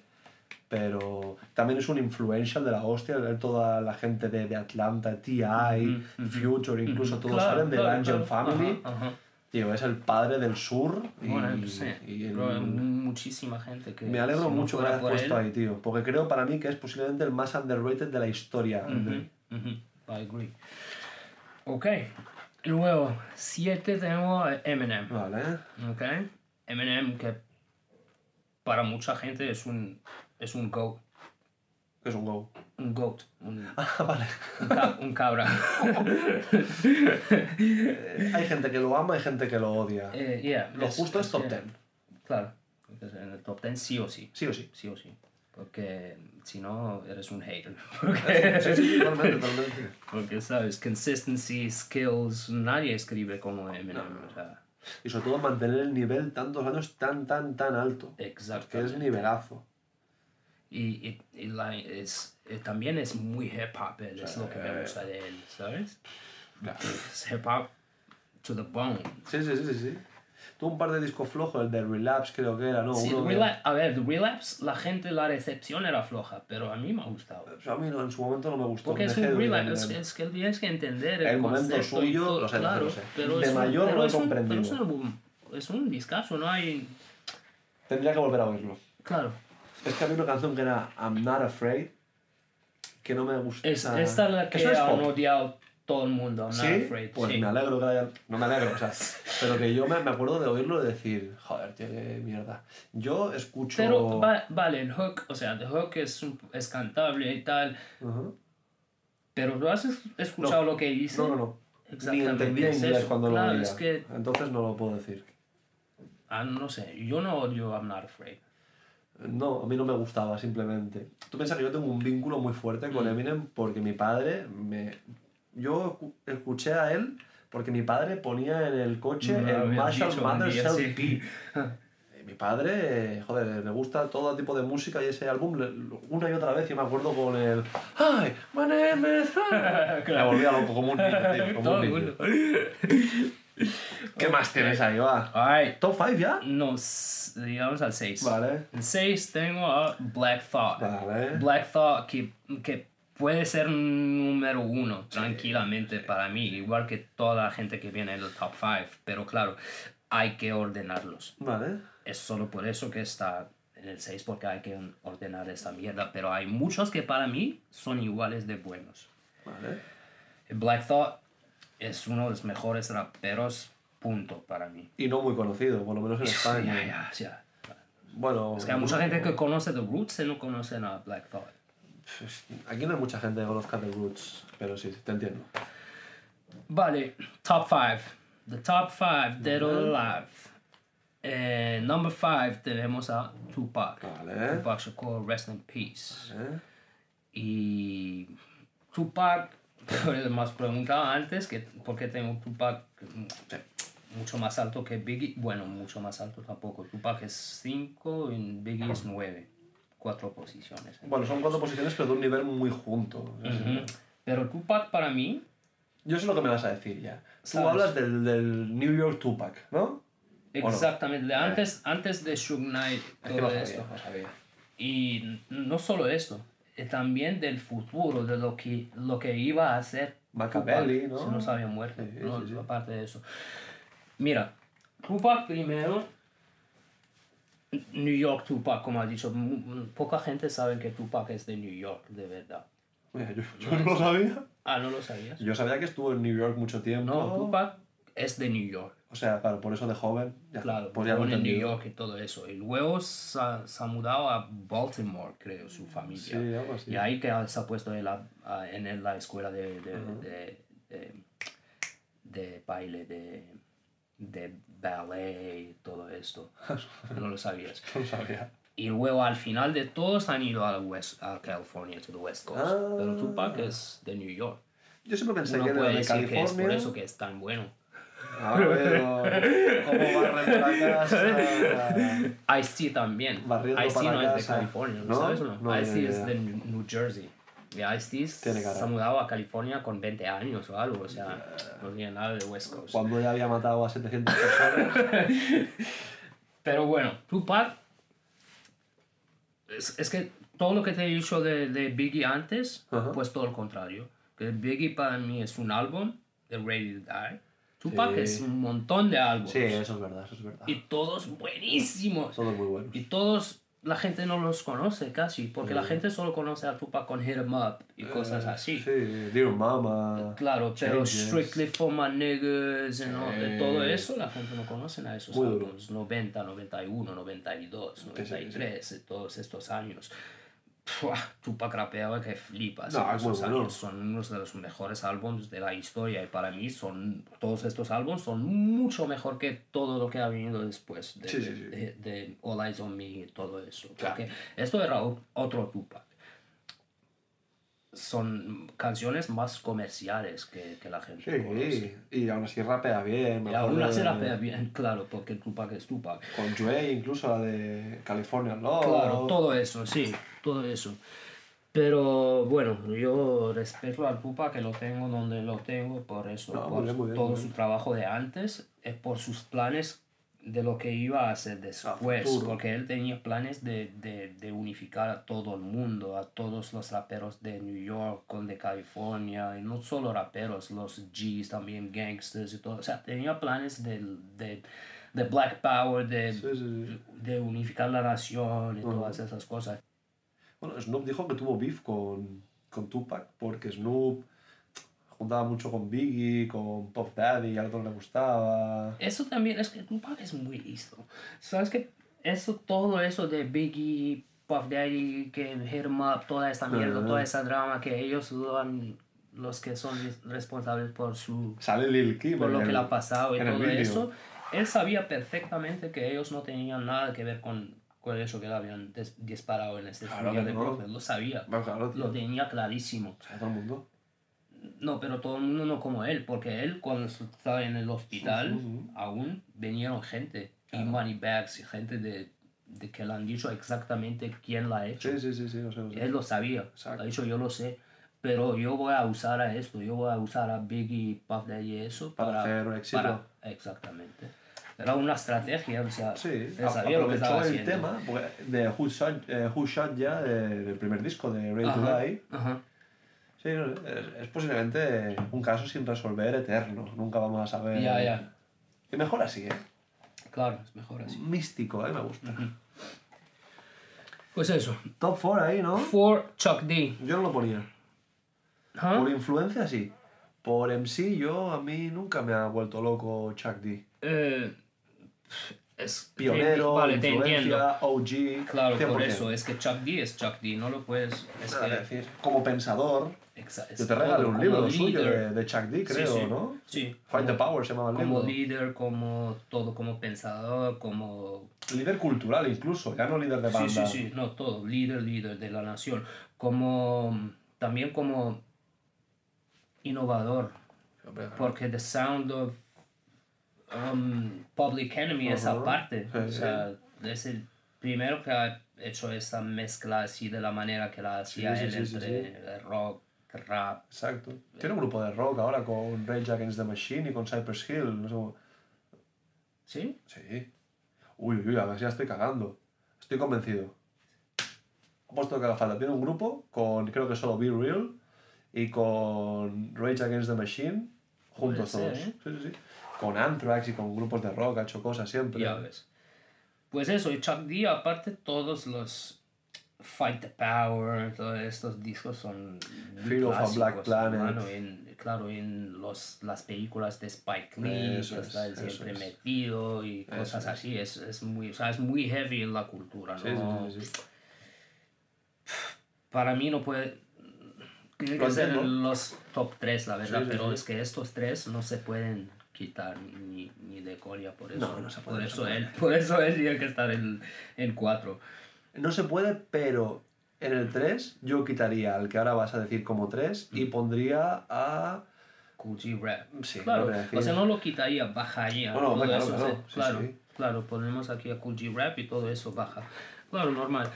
pero también es un influential de la hostia. Él, Toda la gente de, de Atlanta, T.I., Ujú, Future, incluso todos Claro, salen de claro, claro. Family. Ajá, ajá. Tío, es el padre del sur. Y, Bueno, pues sí, y el- muchísima gente que... me alegro si mucho que lo hayas puesto él- ahí, tío. Porque creo para mí que es posiblemente el más underrated de la historia. Ujú, I agree. Ok. Luego, siete tengo a Eminem. Vale. Ok. Eminem que para mucha gente es un, es un goat. Es un go. Un goat. Un, Ah, vale. un, ca- un cabra. Hay gente que lo ama, hay gente que lo odia. Eh, yeah, lo justo es top yeah. 10. Claro. Entonces, en el top 10 sí o sí. Sí o sí. Sí o sí. Porque si no, eres un hater. Porque, Sí, sí, totalmente, totalmente. porque, ¿sabes? Consistency, skills, nadie escribe como Eminem. O sea, Y sobre todo mantener el nivel tantos años tan, tan, tan alto. Que exacto. es nivelazo. Y, y, y la- es, eh, también es muy hip hop, él, es lo que me gusta de él, ¿sabes? Es hip hop to the bone. Sí, sí, sí, sí. Tuvo un par de discos flojos, el de Relapse creo que era, ¿no? Sí, Uno que- a ver, Relapse, la gente, la recepción era floja, pero a mí me ha gustado. A mí no, en su momento no me gustó. Porque es un relapse, es, es que tienes que entender el, El momento suyo, todo, lo sé, claro, sé. pero De es un- mayor pero lo he es un- pero comprendido. es un, es un discazo, no hay... Tendría que volver a oírlo. Claro, Es que había una canción que era I'm Not Afraid, que no me gusta. es, esta es la que es han odiado todo el mundo, I'm ¿Sí? not afraid. Pues sí. me alegro que la hayan... No me alegro, o sea, pero que yo me, me acuerdo de oírlo y decir, joder, tío, qué mierda. Yo escucho... Pero va- vale, el hook, o sea, el hook es, un- es cantable y tal, Ujú. pero ¿tú has es- escuchado lo que dice? No, no, no. Ni Exactamente, entendía es inglés eso. cuando Claro, lo veía. es que- Entonces no lo puedo decir. Ah, no sé, yo no odio I'm Not Afraid. No, a mí no me gustaba simplemente. Tú piensas que yo tengo un vínculo muy fuerte con Eminem porque mi padre me... Yo escu- escuché a él porque mi padre ponía en el coche Me el Marshall Mathers. LP. Mi padre, joder, le gusta todo tipo de música y ese álbum una y otra vez. Yo me acuerdo con el Hi, my name is... Me volvía loco como un niño, tío, como Todo un el niño. ¿Qué más tienes ahí, va? Alright, ¿Top 5 ya? no, llegamos al 6. Vale. En 6 tengo a Black Thought. Vale. Black Thought que, que puede ser número uno tranquilamente para mí, igual que toda la gente que viene en el top 5, pero claro, hay que ordenarlos. Vale. Es solo por eso que está en el 6 porque hay que ordenar esta mierda, pero hay muchos que para mí son iguales de buenos. Vale. Black Thought es uno de los mejores raperos, punto, para mí. Y no muy conocido, por lo menos en España. Ya, ya, ya. Bueno, Es que hay mucha gente que conoce The Roots y no conocen a Black Thought. aquí no hay mucha gente que conozca The Roots, pero sí, te entiendo. Vale, top 5. The top 5, Dead or Alive. Eh, number 5 tenemos a Tupac. Vale. Tupac Shakur, Rest in Peace. ¿Eh? Y Tupac, me has preguntado antes que por qué tengo Tupac mm, mucho más alto que Biggie. Bueno, mucho más alto tampoco. Tupac es 5 y Biggie es 9. Cuatro posiciones. Bueno, son cuatro posiciones, pero de un nivel muy junto. Ujú. Pero Tupac para mí, Yo sé lo que me vas a decir ya. Tú ¿Sabes? hablas del, del New York Tupac, ¿no? no? exactamente, de antes, antes de Suge Knight, Es que todo lo sabía, esto. lo sabía. Y no solo esto, eh, también del futuro, de lo que, lo que iba a hacer Machiavelli, Tupac, ¿no? Si no se había muerto, Sí, no, sí, sí. aparte de eso. Mira, Tupac primero, New York Tupac, como has dicho, poca gente sabe que Tupac es de New York, de verdad. Mira, yo, yo no lo sabía. Ah, ¿no lo sabías? Yo sabía que estuvo en New York mucho tiempo. No, Tupac es de New York. O sea, claro, por eso de joven. Ya, Claro, pues ya lo en New. York y todo eso. Y luego se ha, se ha mudado a Baltimore, creo, su familia. Sí, algo así. Y ahí que se ha puesto en la, en la escuela de, de, de, de- de baile, de, de ballet y todo esto. No lo sabías. No lo sabía. Y luego al final de todos han ido a, West, a California, to the West Coast. Ah. Pero Tupac es de New York. Yo siempre pensé Uno que era de decir que es California. por eso que es tan bueno. A ver, ¿cómo barren la casa? Ice-T también. Para no es de casa. California, ¿no, sabes o no? No, ni es idea. de New Jersey. Y cara. se ha mudado a California con 20 años o algo, o sea, no tiene nada de West Coast. Cuando ya había matado a 700 personas. Pero bueno, Tupac, es, es que todo lo que te he dicho de, de Biggie antes, Ajá. pues todo lo contrario. Que Biggie para mí es un álbum de Ready to Die. Tupac Sí. es un montón de álbumes. Sí, eso es verdad, eso es verdad. Y todos buenísimos. Todos muy buenos. Y todos, la gente no los conoce casi, porque la gente solo conoce a Tupac con Hit 'em Up y cosas así. Sí, Dear Mama. Claro, pero Changes. Strictly for My Niggas, y no- de Sí. todo eso, la gente no conoce a esos álbumes. 90, 91, 92, 93, y todos estos años. Pua, Tupac rapeaba que flipas. No, en es muy bueno. Son unos de los mejores álbumes de la historia y para mí son todos estos álbumes son mucho mejor que todo lo que ha venido después de, Sí, de- sí. de- de All Eyes on Me y todo eso. Claro. Porque esto era otro Tupac. Son canciones más comerciales que, que la gente conoce. Sí, y aún así rapea bien. Y aún así de- rapea bien, claro, porque Tupac es Tupac. Con Joey, incluso la de California Love. Claro, todo eso, sí, todo eso. Pero bueno, yo respeto al Pupa que lo tengo donde lo tengo por eso, No, por bien, bien, todo muy su bien. trabajo de antes, es por sus planes de lo que iba a hacer después, porque él tenía planes de, de, de unificar a todo el mundo, a todos los raperos de New York, con de California, y no solo raperos, los Gs también, gangsters y todo, o sea, tenía planes de, de, de Black Power, de, Sí, sí, sí. de unificar la nación y todas esas cosas. Bueno, Snoop dijo que tuvo beef con, con Tupac porque Snoop juntaba mucho con Biggie, con Puff Daddy, y a otro le gustaba. Eso también es que Tupac es muy listo. ¿Sabes que Eso, todo eso de Biggie, Puff Daddy, que Up, toda esta mierda, Ajá. toda esa drama, que ellos lo han, los que son res- responsables por su Sale Lil Kim. por lo que el- le ha pasado y todo eso, él sabía perfectamente que ellos no tenían nada que ver con, con eso que le habían dis- disparado en este Claro que de no. Lo sabía, Bueno, claro, lo tenía clarísimo. ¿Sabe todo el mundo? No, pero todo el mundo no como él, porque él cuando estaba en el hospital, aún vinieron gente, Claro. y Moneybags, y gente de, de que le han dicho exactamente quién la ha hecho. Sí, sí, sí, lo sé, lo sé. Él lo sabía, Exacto. ha dicho yo lo sé, pero yo voy a usar a esto, yo voy a usar a Biggie, Puff Daddy y eso Para para, hacer éxito. para- exactamente. Era una estrategia, o sea, Sí, él sabía lo que estaba el haciendo. tema de Who Shot, eh, Who Shot Ya, de- del primer disco de Ready to Die. ajá. Sí, es, es posiblemente un caso sin resolver eterno. Nunca vamos a saber. Ya, ya. Y mejor así, ¿eh? Claro, es mejor así. Místico, a mí me gusta. Pues eso. Top 4 ahí, ¿no? For Chuck D. Yo no lo ponía. ¿Ah? Por influencia, sí. Por MC, yo a mí nunca me ha vuelto loco Chuck D. Eh, es Pionero, vale, influencia, OG. Claro, por 100%. eso, es que Chuck D es Chuck D, no lo puedes... Es que decir. Como pensador, exa- es yo te regalé todo, un como libro suyo de, de Chuck D, Sí, creo, sí. ¿no? Sí. Fight the como- Power se llamaba el Como libro. líder, como todo, como pensador, como... Líder cultural incluso, ya no líder de Sí, banda. sí, sí, no, todo, líder, líder de la nación. Como, también como innovador, porque The Sound of um, Public Enemy es Ajá. aparte. Sí, O sea, es el primero que ha hecho esa mezcla así de la manera que la hacía Sí, sí, él sí, sí, entre rock, rap. Exacto. Tiene un grupo de rock ahora con Rage Against the Machine y con Cypress Hill. No sé cómo- ¿Sí? Sí. Uy, uy, a ver si ya estoy cagando. Estoy convencido. Apuesto que haga falta. Tiene un grupo con, creo que solo Be Real y con Rage Against the Machine, juntos todos. ¿eh? Sí, sí, sí. Con Anthrax y con grupos de rock, ha hecho cosas siempre. Ya ves. Pues eso, y Chuck D, aparte todos los Fight the Power, todos estos discos son Fear of a Black Planet. en- claro, en los, las películas de Spike Lee, Eso que es, está siempre es. metido y cosas así, es, es muy, o sea, es muy heavy en la cultura, ¿no? Sí, sí, sí, sí. Para mí no puede... Tienen Lo que ser los top 3, la verdad, pero es que estos tres no se pueden quitar ni, ni de coria por eso. No, no se puede, Por eso, él, por eso él tiene que estar en, en 4. No se puede, pero en el 3 yo quitaría al que ahora vas a decir como 3 y pondría a... Cool G Rap. Sí, claro, o sea, no lo quitaría, bajaría. No, no, todo claro, eso, claro, sí, claro, sí. claro, ponemos aquí a Cool G Rap y todo eso baja. Claro, normal.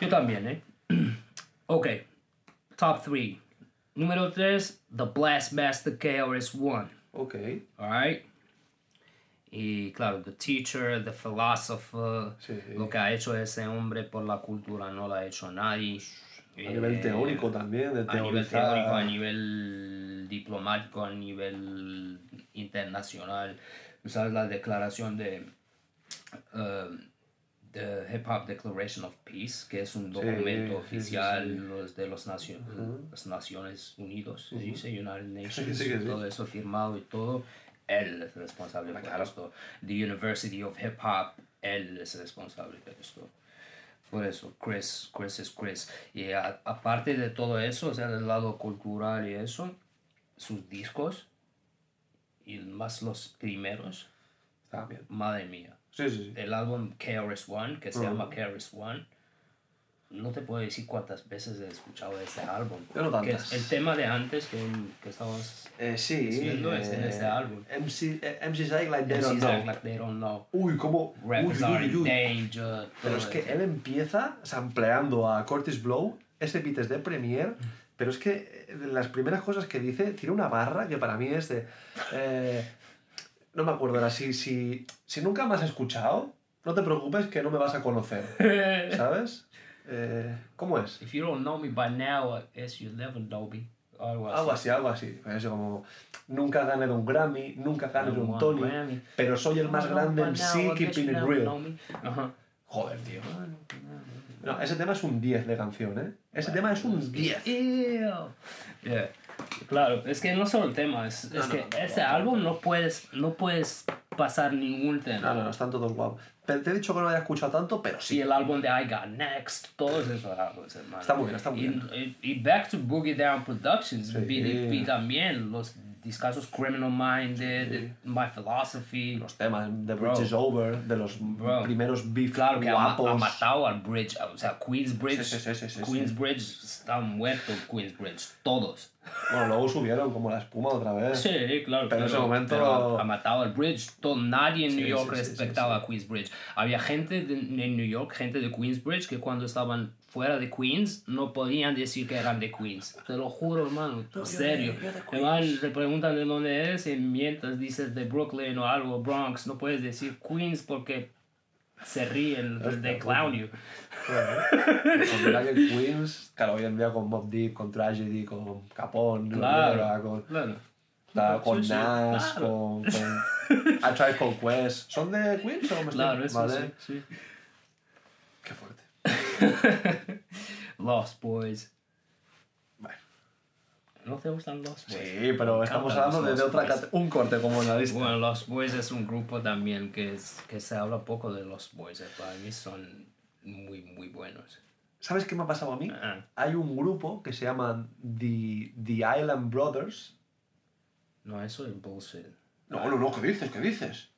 Yo también, ¿eh? ok, top 3. Número 3, The Blast Master KRS-One. Ok. Alright. Y claro, The Teacher, The Philosopher, Sí. lo que ha hecho ese hombre por la cultura no lo ha hecho nadie. A nivel Eh, teórico también, de A nivel teorizar. teórico, a nivel diplomático, a nivel internacional. Sabes la declaración de um, the Hip Hop Declaration of Peace, que es un documento sí, sí, oficial sí. los de los nacio- las Naciones Unidas, se dice United Nations, Sí, sí, sí. todo eso firmado y todo. Él es responsable por claro. esto. The University of Hip Hop, él es responsable de esto. Por eso, Chris, Chris es Chris. Y a- aparte de todo eso, o sea, del lado cultural y eso, sus discos, y más los primeros, Está bien. madre mía. Sí, sí, sí. El álbum KRS-One, que se Ujú. llama KRS-One, no te puedo decir cuántas veces he escuchado este álbum. Yo no Que tantas. es el tema de antes que, que estábamos Eh, sí. Diciendo es en este álbum. MC, eh, MC's Act Like They Don't MCs Know. act like they don't know. Uy, cómo. Rappers uy, are uy, in uy. danger. Pero es que eso. él empieza sampleando a Curtis Blow, ese beat es de Premiere, pero es que eh, las primeras cosas que dice, tiene una barra que para mí es de... eh, no me acuerdo ahora, si, si, si nunca me has escuchado, no te preocupes que no me vas a conocer, ¿sabes? Eh, ¿Cómo es? If you don't know me by now, I guess you'll never know me. Algo así. Algo así, algo así. Es como, nunca gané de un Grammy, nunca de No un Tony, Grammy. pero soy el más grande en sí, keeping you it real. Ajá. Joder, tío. No, ese tema es un 10 de canción, ¿eh? Ese tema es un 10. Ew. Yeah. Claro, es que no solo el tema, es, No, es no, que no, no. álbum no puedes, no puedes pasar ningún tema. No, no, no, están todos guapos. Pero te he dicho que no lo había escuchado tanto, pero Y sí. el álbum de I Got Next, todos esos álbumes, hermano. Está muy bien, está muy y, bien. Y, y Back to Boogie Down Productions, Sí. BDP también, los discos Criminal Minded, Sí. My Philosophy. Los temas, The Bro. Bridge is Over, de los Bro. primeros beef Claro que ha, guapos. ha matado al Bridge, o sea, Queensbridge. Sí, sí, Queensbridge está muerto, Queensbridge, todos. Bueno, luego subieron como la espuma otra vez. Sí, claro. Pero en ese momento- pero ha, ha matado al Bridge. Todo, nadie en New York sí, a Queensbridge. Había gente de- en New York, gente de Queensbridge, que cuando estaban fuera de Queens no podían decir que eran de Queens. Te lo juro, hermano. en serio. de- de Además, le preguntan de dónde eres y mientras dices de Brooklyn o algo, Bronx, no puedes decir Queens porque se ríen, Hostia, they clown you. Claro. Mira que Queens, claro, hoy en día con Deep, con Tragedy, con Capone, Claro, con, claro. con Sí, sí, Nas, claro. con, con A Tribe Called Quest. ¿Son de Queens o me estoy- Claro, eso Vale. sí, sí. Lost Boys. Bueno. ¿No te gustan Lost Boys? Sí, pero estamos hablando de, de otra un corte como en la lista. Bueno, Lost Boys es un grupo también que, es, que se habla poco de Lost Boys. eh, Para mí son muy, muy buenos. ¿Sabes qué me ha pasado a mí? Ah, Hay un grupo que se llama The, The Island Brothers. no, eso es bullshit. No, no, no, ¿qué dices? ¿Qué dices?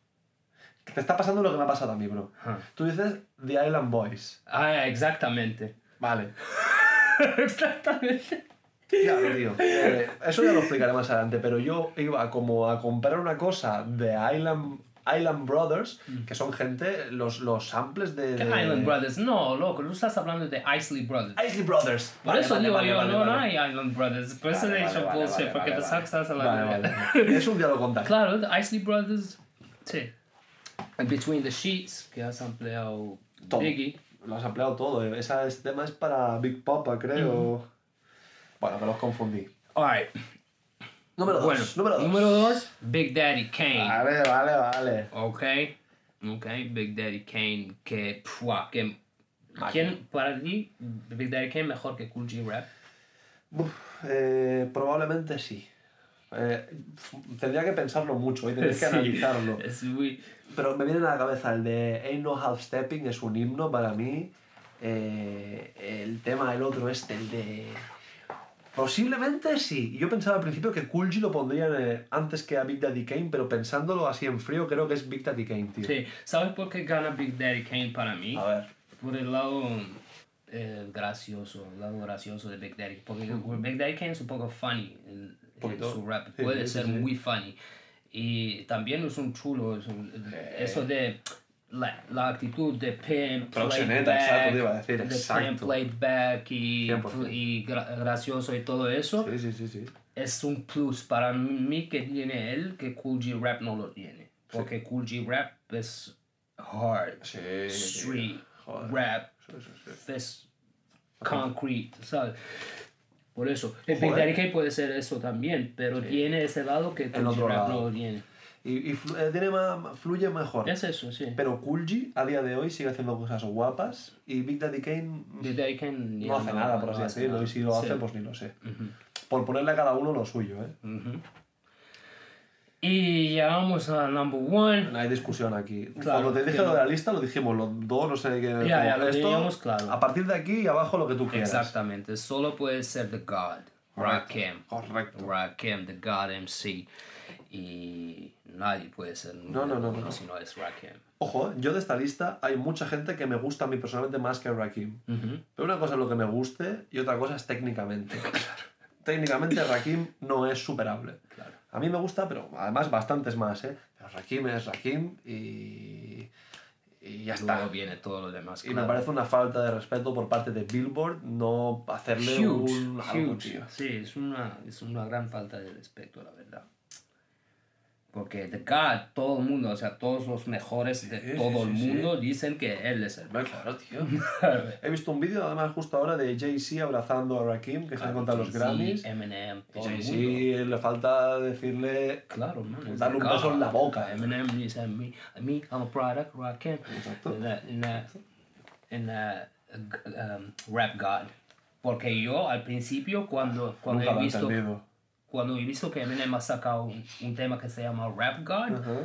Te está pasando lo que me ha pasado a mí, bro. Ajá. Tú dices The Island Boys. Ah, exactamente. Vale. exactamente. Claro, tío. Eh, eso ya lo explicaré más adelante, pero yo iba como a comprar una cosa de Island, Island Brothers, que son gente, los, los samples de... ¿Qué de- Island Brothers? No, loco, tú estás hablando de Isley Brothers. Isley Brothers. Por Vale, eso vale, digo vale, yo, no, no hay Island Brothers. Por eso he dicho bullshit, porque que estabas hablando de. Es un día lo contaré. Claro, Isley Brothers, sí. Between the Sheets, que has ampliado Todo. Biggie. Lo has ampliado todo. eh. Ese tema es para Big Papa, creo. Bueno, que los confundí. Alright. Número 2. Bueno, número 2. número dos, Big Daddy Kane. Vale, vale, vale. Ok. Ok, Big Daddy Kane, que. pua, que. ¿Quién para ti, Big Daddy Kane, mejor que Cool G Rap? Uf, eh, probablemente sí. Eh, tendría que pensarlo mucho y tendría que analizarlo. Es muy. Pero me viene a la cabeza el de Ain't No Half Stepping, es un himno para mí. Eh, el tema, el otro, este, el de. Posiblemente sí. Yo pensaba al principio que Cool G lo pondrían eh, antes que a Big Daddy Kane, pero pensándolo así en frío, creo que es Big Daddy Kane, tío. Sí, ¿sabes por qué gana Big Daddy Kane para mí? A ver. Por el lado eh, gracioso, el lado gracioso de Big Daddy. Porque Big Daddy Kane es un poco funny en, en su rap. Sí, Puede sí, ser sí. muy funny. Y también es un chulo. es un- Eso de la, la actitud de pimp, Proxeneta, exacto, te iba a decir, de exacto. pimp, back y, 100%. y gra- gracioso y todo eso. Sí, sí, sí, sí. Es un plus para mí que tiene él que Cool G Rap no lo tiene. Porque Cool G Rap es hard, Sí, street, rap, Sí, sí, sí. es concrete, ¿sabes? Por eso, el Big Joder. Daddy Kane puede ser eso también, pero tiene ese lado que G otro Rap lado. no lo tiene. Y, y eh, tiene ma- fluye mejor. Es eso, sí. Pero G a día de hoy sigue haciendo cosas guapas y Big Daddy Kane Big Daddy Kane ya no hace nada, por así no decirlo. Y si lo Sí. hace, pues ni lo sé. Por ponerle a cada uno lo suyo, ¿eh? Y llegamos a number one. No hay discusión aquí. Claro, Cuando te dije lo de la lista, lo dijimos los dos, no sé qué. Ya, ya, lo teníamos claro. A partir de aquí y abajo lo que tú quieras. Exactamente, solo puede ser The God, Rakim. Correcto. Rakim, The God MC. Y nadie puede ser No, no, no, no. si no es Rakim. Ojo, yo de esta lista hay mucha gente que me gusta a mí personalmente más que Rakim. Ujú. Pero una cosa es lo que me guste y otra cosa es técnicamente. Técnicamente Rakim no es superable. A mí me gusta, pero además bastantes más, ¿eh? Pero Rakim es Rakim y... Y ya está. Luego viene todo lo demás. Y me parece una falta de respeto por parte de Billboard no hacerle huge, un algo, huge. tío. Sí, es una, es una gran falta de respeto, la verdad. Porque The God, todo el mundo, o sea, todos los mejores de Sí, todo sí, el sí, mundo dicen que él es el mejor. Claro, tío. He visto un vídeo, además, justo ahora de Jay-Z abrazando a Rakim, que se han contado los Grammys. Eminem. Jay-Z le falta decirle... Claro, man. es Darle un beso en la boca. Eminem dice, me, me, I'm a product, Rakim. Exacto. En la- en la- en la, um, Rap God. Porque yo al principio, cuando, cuando Nunca he visto... entendido. Cuando he visto que Eminem ha sacado un, un tema que se llama Rap God, Ajá.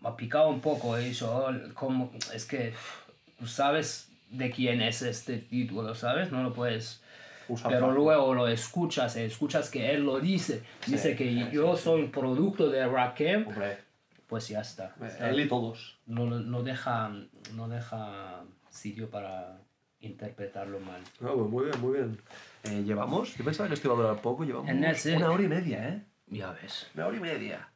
me ha picado un poco. He dicho, "Oh, como, es que tú sabes de quién es este título, ¿sabes? No lo puedes... Usa Pero luego lo escuchas, escuchas que él lo dice. Dice que yo soy un producto de Rakim, pues ya está. él y todos. No, no, deja, no deja sitio para interpretarlo mal. Ah, pues muy bien, muy bien. Eh, ¿Llevamos? Yo pensaba que esto iba a durar poco. Llevamos it. una hora y media, ¿eh? Ya ves. Una hora y media.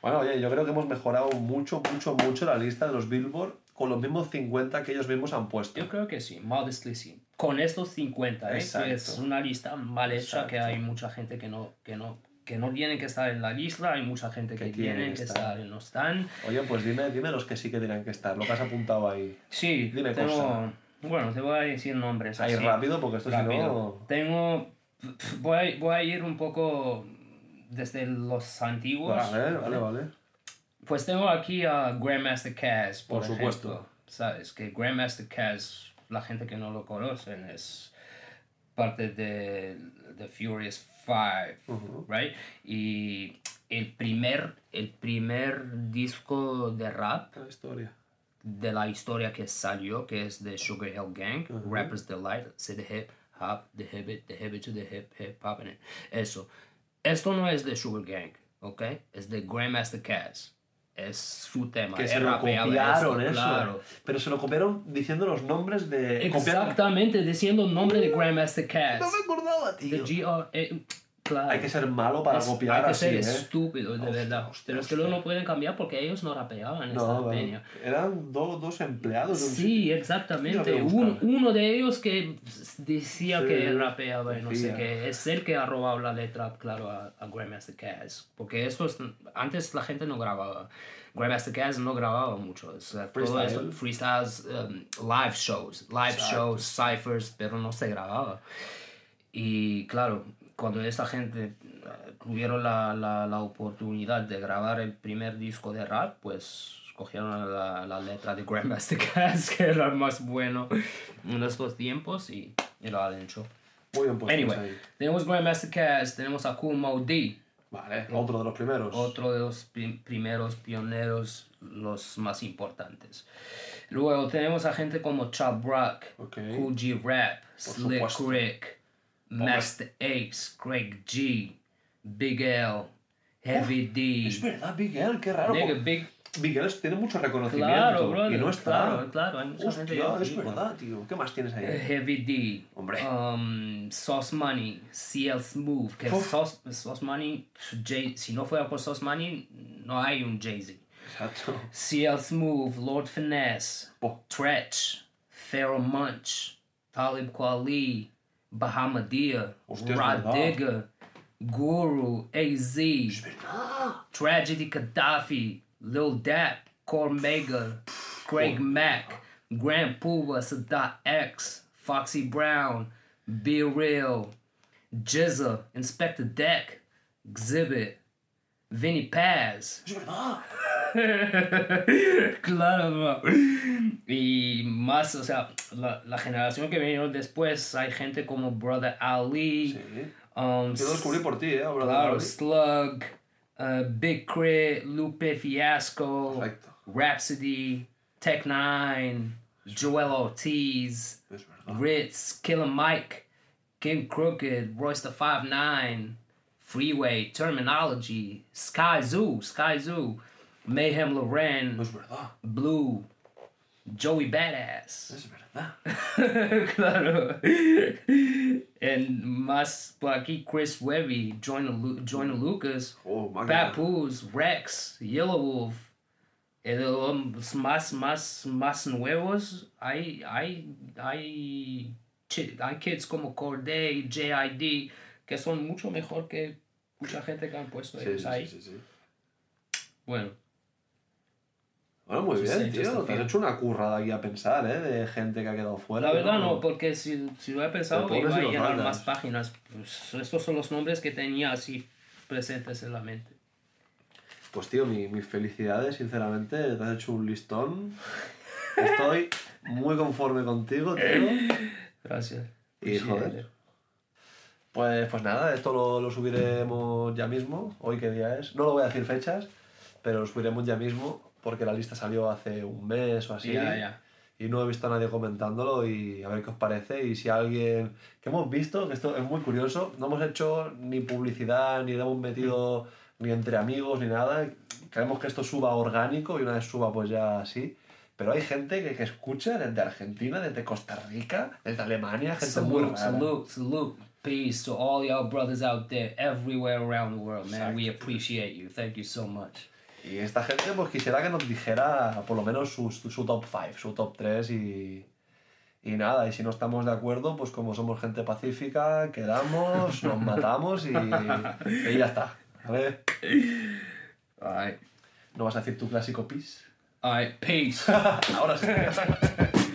Bueno, oye, yo creo que hemos mejorado mucho, mucho, mucho la lista de los Billboard con los mismos 50 que ellos mismos han puesto. Yo creo que sí, modestly sí. Con estos 50, ¿eh? Exacto. que es una lista mal hecha, que Exacto. hay mucha gente que no, que no, que no tienen que estar en la lista, hay mucha gente que, Que tienen que que estar. y no están. Oye, pues dime, dime los que sí que tienen que estar, lo que has apuntado ahí. Sí, Dime tengo, cosa. Bueno, te voy a decir nombres. Ahí así, rápido, porque esto si rápido. no... Tengo, voy a, voy a ir un poco desde los antiguos. Vale, vale, vale. Pues tengo aquí a Grandmaster Caz, por, Por supuesto. ejemplo. Sabes que Grandmaster Caz, la gente que no lo conocen, es parte de The Furious Five, Ujú. right? Y el primer, el primer disco de rap La historia. De la historia que salió, que es de Sugar Hill Gang, Ujú. Rapper's Delight, say the hip hop, the hip the hip to the hip hip hop, and it. eso. Esto no es de Sugar Gang, ¿ok? Es de Grandmaster Caz. Es su tema. Que se lo copiaron, eso. Claro. Pero se lo copiaron diciendo los nombres de... copiaron- Exactamente, diciendo el nombre de Grandmaster Caz. No me acordaba, De tío. G claro. Hay que ser malo para Es- copiar hay que así, ser ¿eh? estúpido, de Hostia, verdad. hostia, Pero es que luego no pueden cambiar porque ellos no rapeaban esta No, peña. eran do- dos empleados de un Sí, exactamente. Un- uno de ellos que decía Sí, que rapeaba y no sé qué, es el que ha robado la letra, claro, a, a Grandmaster Caz. Porque esto es, antes la gente no grababa. Grandmaster Caz no grababa mucho. O sea, Freestyle. esto, freestyles, um, live shows, live Exacto. shows, ciphers, pero no se grababa. Y claro, cuando esta gente eh, tuvieron la, la, la oportunidad de grabar el primer disco de rap, pues cogieron la, la letra de Grandmaster Caz, que era el más bueno en estos tiempos, y, y lo han hecho. Muy bien puestos Anyway, ahí. tenemos Grandmaster Caz, tenemos a Mo D, Vale, otro de los primeros. otro de los pri- primeros pioneros, los más importantes. Luego tenemos a gente como Chop Rock, Ok. Cool G Rap, Slick. Rick, Master Ace, Craig G, Big L, Heavy D. Es verdad, Miguel, qué raro. Nigga, porque Big, Miguel tiene mucho reconocimiento. claro, brother, y no está. claro, claro, hay mucha Hostia, es verdad, tío. ¿Qué más tienes ahí? Heavy D, Hombre. um, Sauce Money, CL Smooth, que. Sauce, Sauce Money, Jay- si no fuera por Sauce Money, no hay un Jay-Z. Exacto. CL Smooth, Lord Finesse. Tretch, Pharaoh Munch, Talib Kweli, Bahamadia, Hostia, es Rod verdad. Digger, Guru, AZ, Tragedy Gaddafi, Lil Dap, Cormega, Craig Mack, Grand Pooba, Sadat X, Foxy Brown, Be Real, Jizza, Inspector Deck, Exhibit, Vinny Paz. Claro. Y más, o sea, la, la generación que vinieron después, hay gente como Brother Ali, Sí. um, Yo lo descubrí por ti, ¿eh? De claro. Slug, uh, Big Crit, Lupe Fiasco, Correcto. Rhapsody, Tech Nine, Joel Ortiz. Ritz, Killer Mike, King Crooked, Royce the Five Nine, Freeway, Terminology, Sky Zoo, Sky Zoo, Mayhem Loren, Es verdad. Blue, Joey Badass. Es verdad. claro. And más por aquí, Chris Webby, Joyner, Lu- Joyner Lucas, Oh. Papoose, Rex, Yellow Wolf. Y de los más, más, más nuevos, hay, hay, hay, hay kids como Corday, JID, que son mucho mejor que mucha gente que han puesto ellos sí, ahí. sí, sí, sí. Bueno, Bueno, muy bien, tío. Te has hecho una currada aquí a pensar, ¿eh? De gente que ha quedado fuera. la verdad no, porque si, si lo he pensado iba a llenar sacas. más páginas. Pues estos son los nombres que tenía así presentes en la mente. Pues tío, mi- mis felicidades, sinceramente. Te has hecho un listón. Estoy muy conforme contigo, tío. Gracias. Y, joder. Pues, pues nada, esto lo, lo subiremos ya mismo. Hoy qué día es. No lo voy a decir fechas, pero lo subiremos ya mismo porque la lista salió hace un mes o así. Ya, ya. Y no he visto a nadie comentándolo y a ver qué os parece. Y si alguien... Que hemos visto, que esto es muy curioso, no hemos hecho ni publicidad, ni le hemos metido ni entre amigos, ni nada. Queremos que esto suba orgánico y una vez suba pues ya así. Pero hay gente que, que escucha desde Argentina, desde Costa Rica, desde Alemania, gente muy Salute, rara. salute, salute. Peace to all y'all brothers out there everywhere around the world, man. We Exacto. appreciate you. Thank you so much. Y esta gente pues quisiera que nos dijera por lo menos su, su, top 5, su top 3 y, y nada, y si no estamos de acuerdo, pues como somos gente pacífica, quedamos, nos matamos y, y ya está. ¿Vale? Alright. ¿No vas a decir tu clásico pis? Alright, peace. Ahora sí.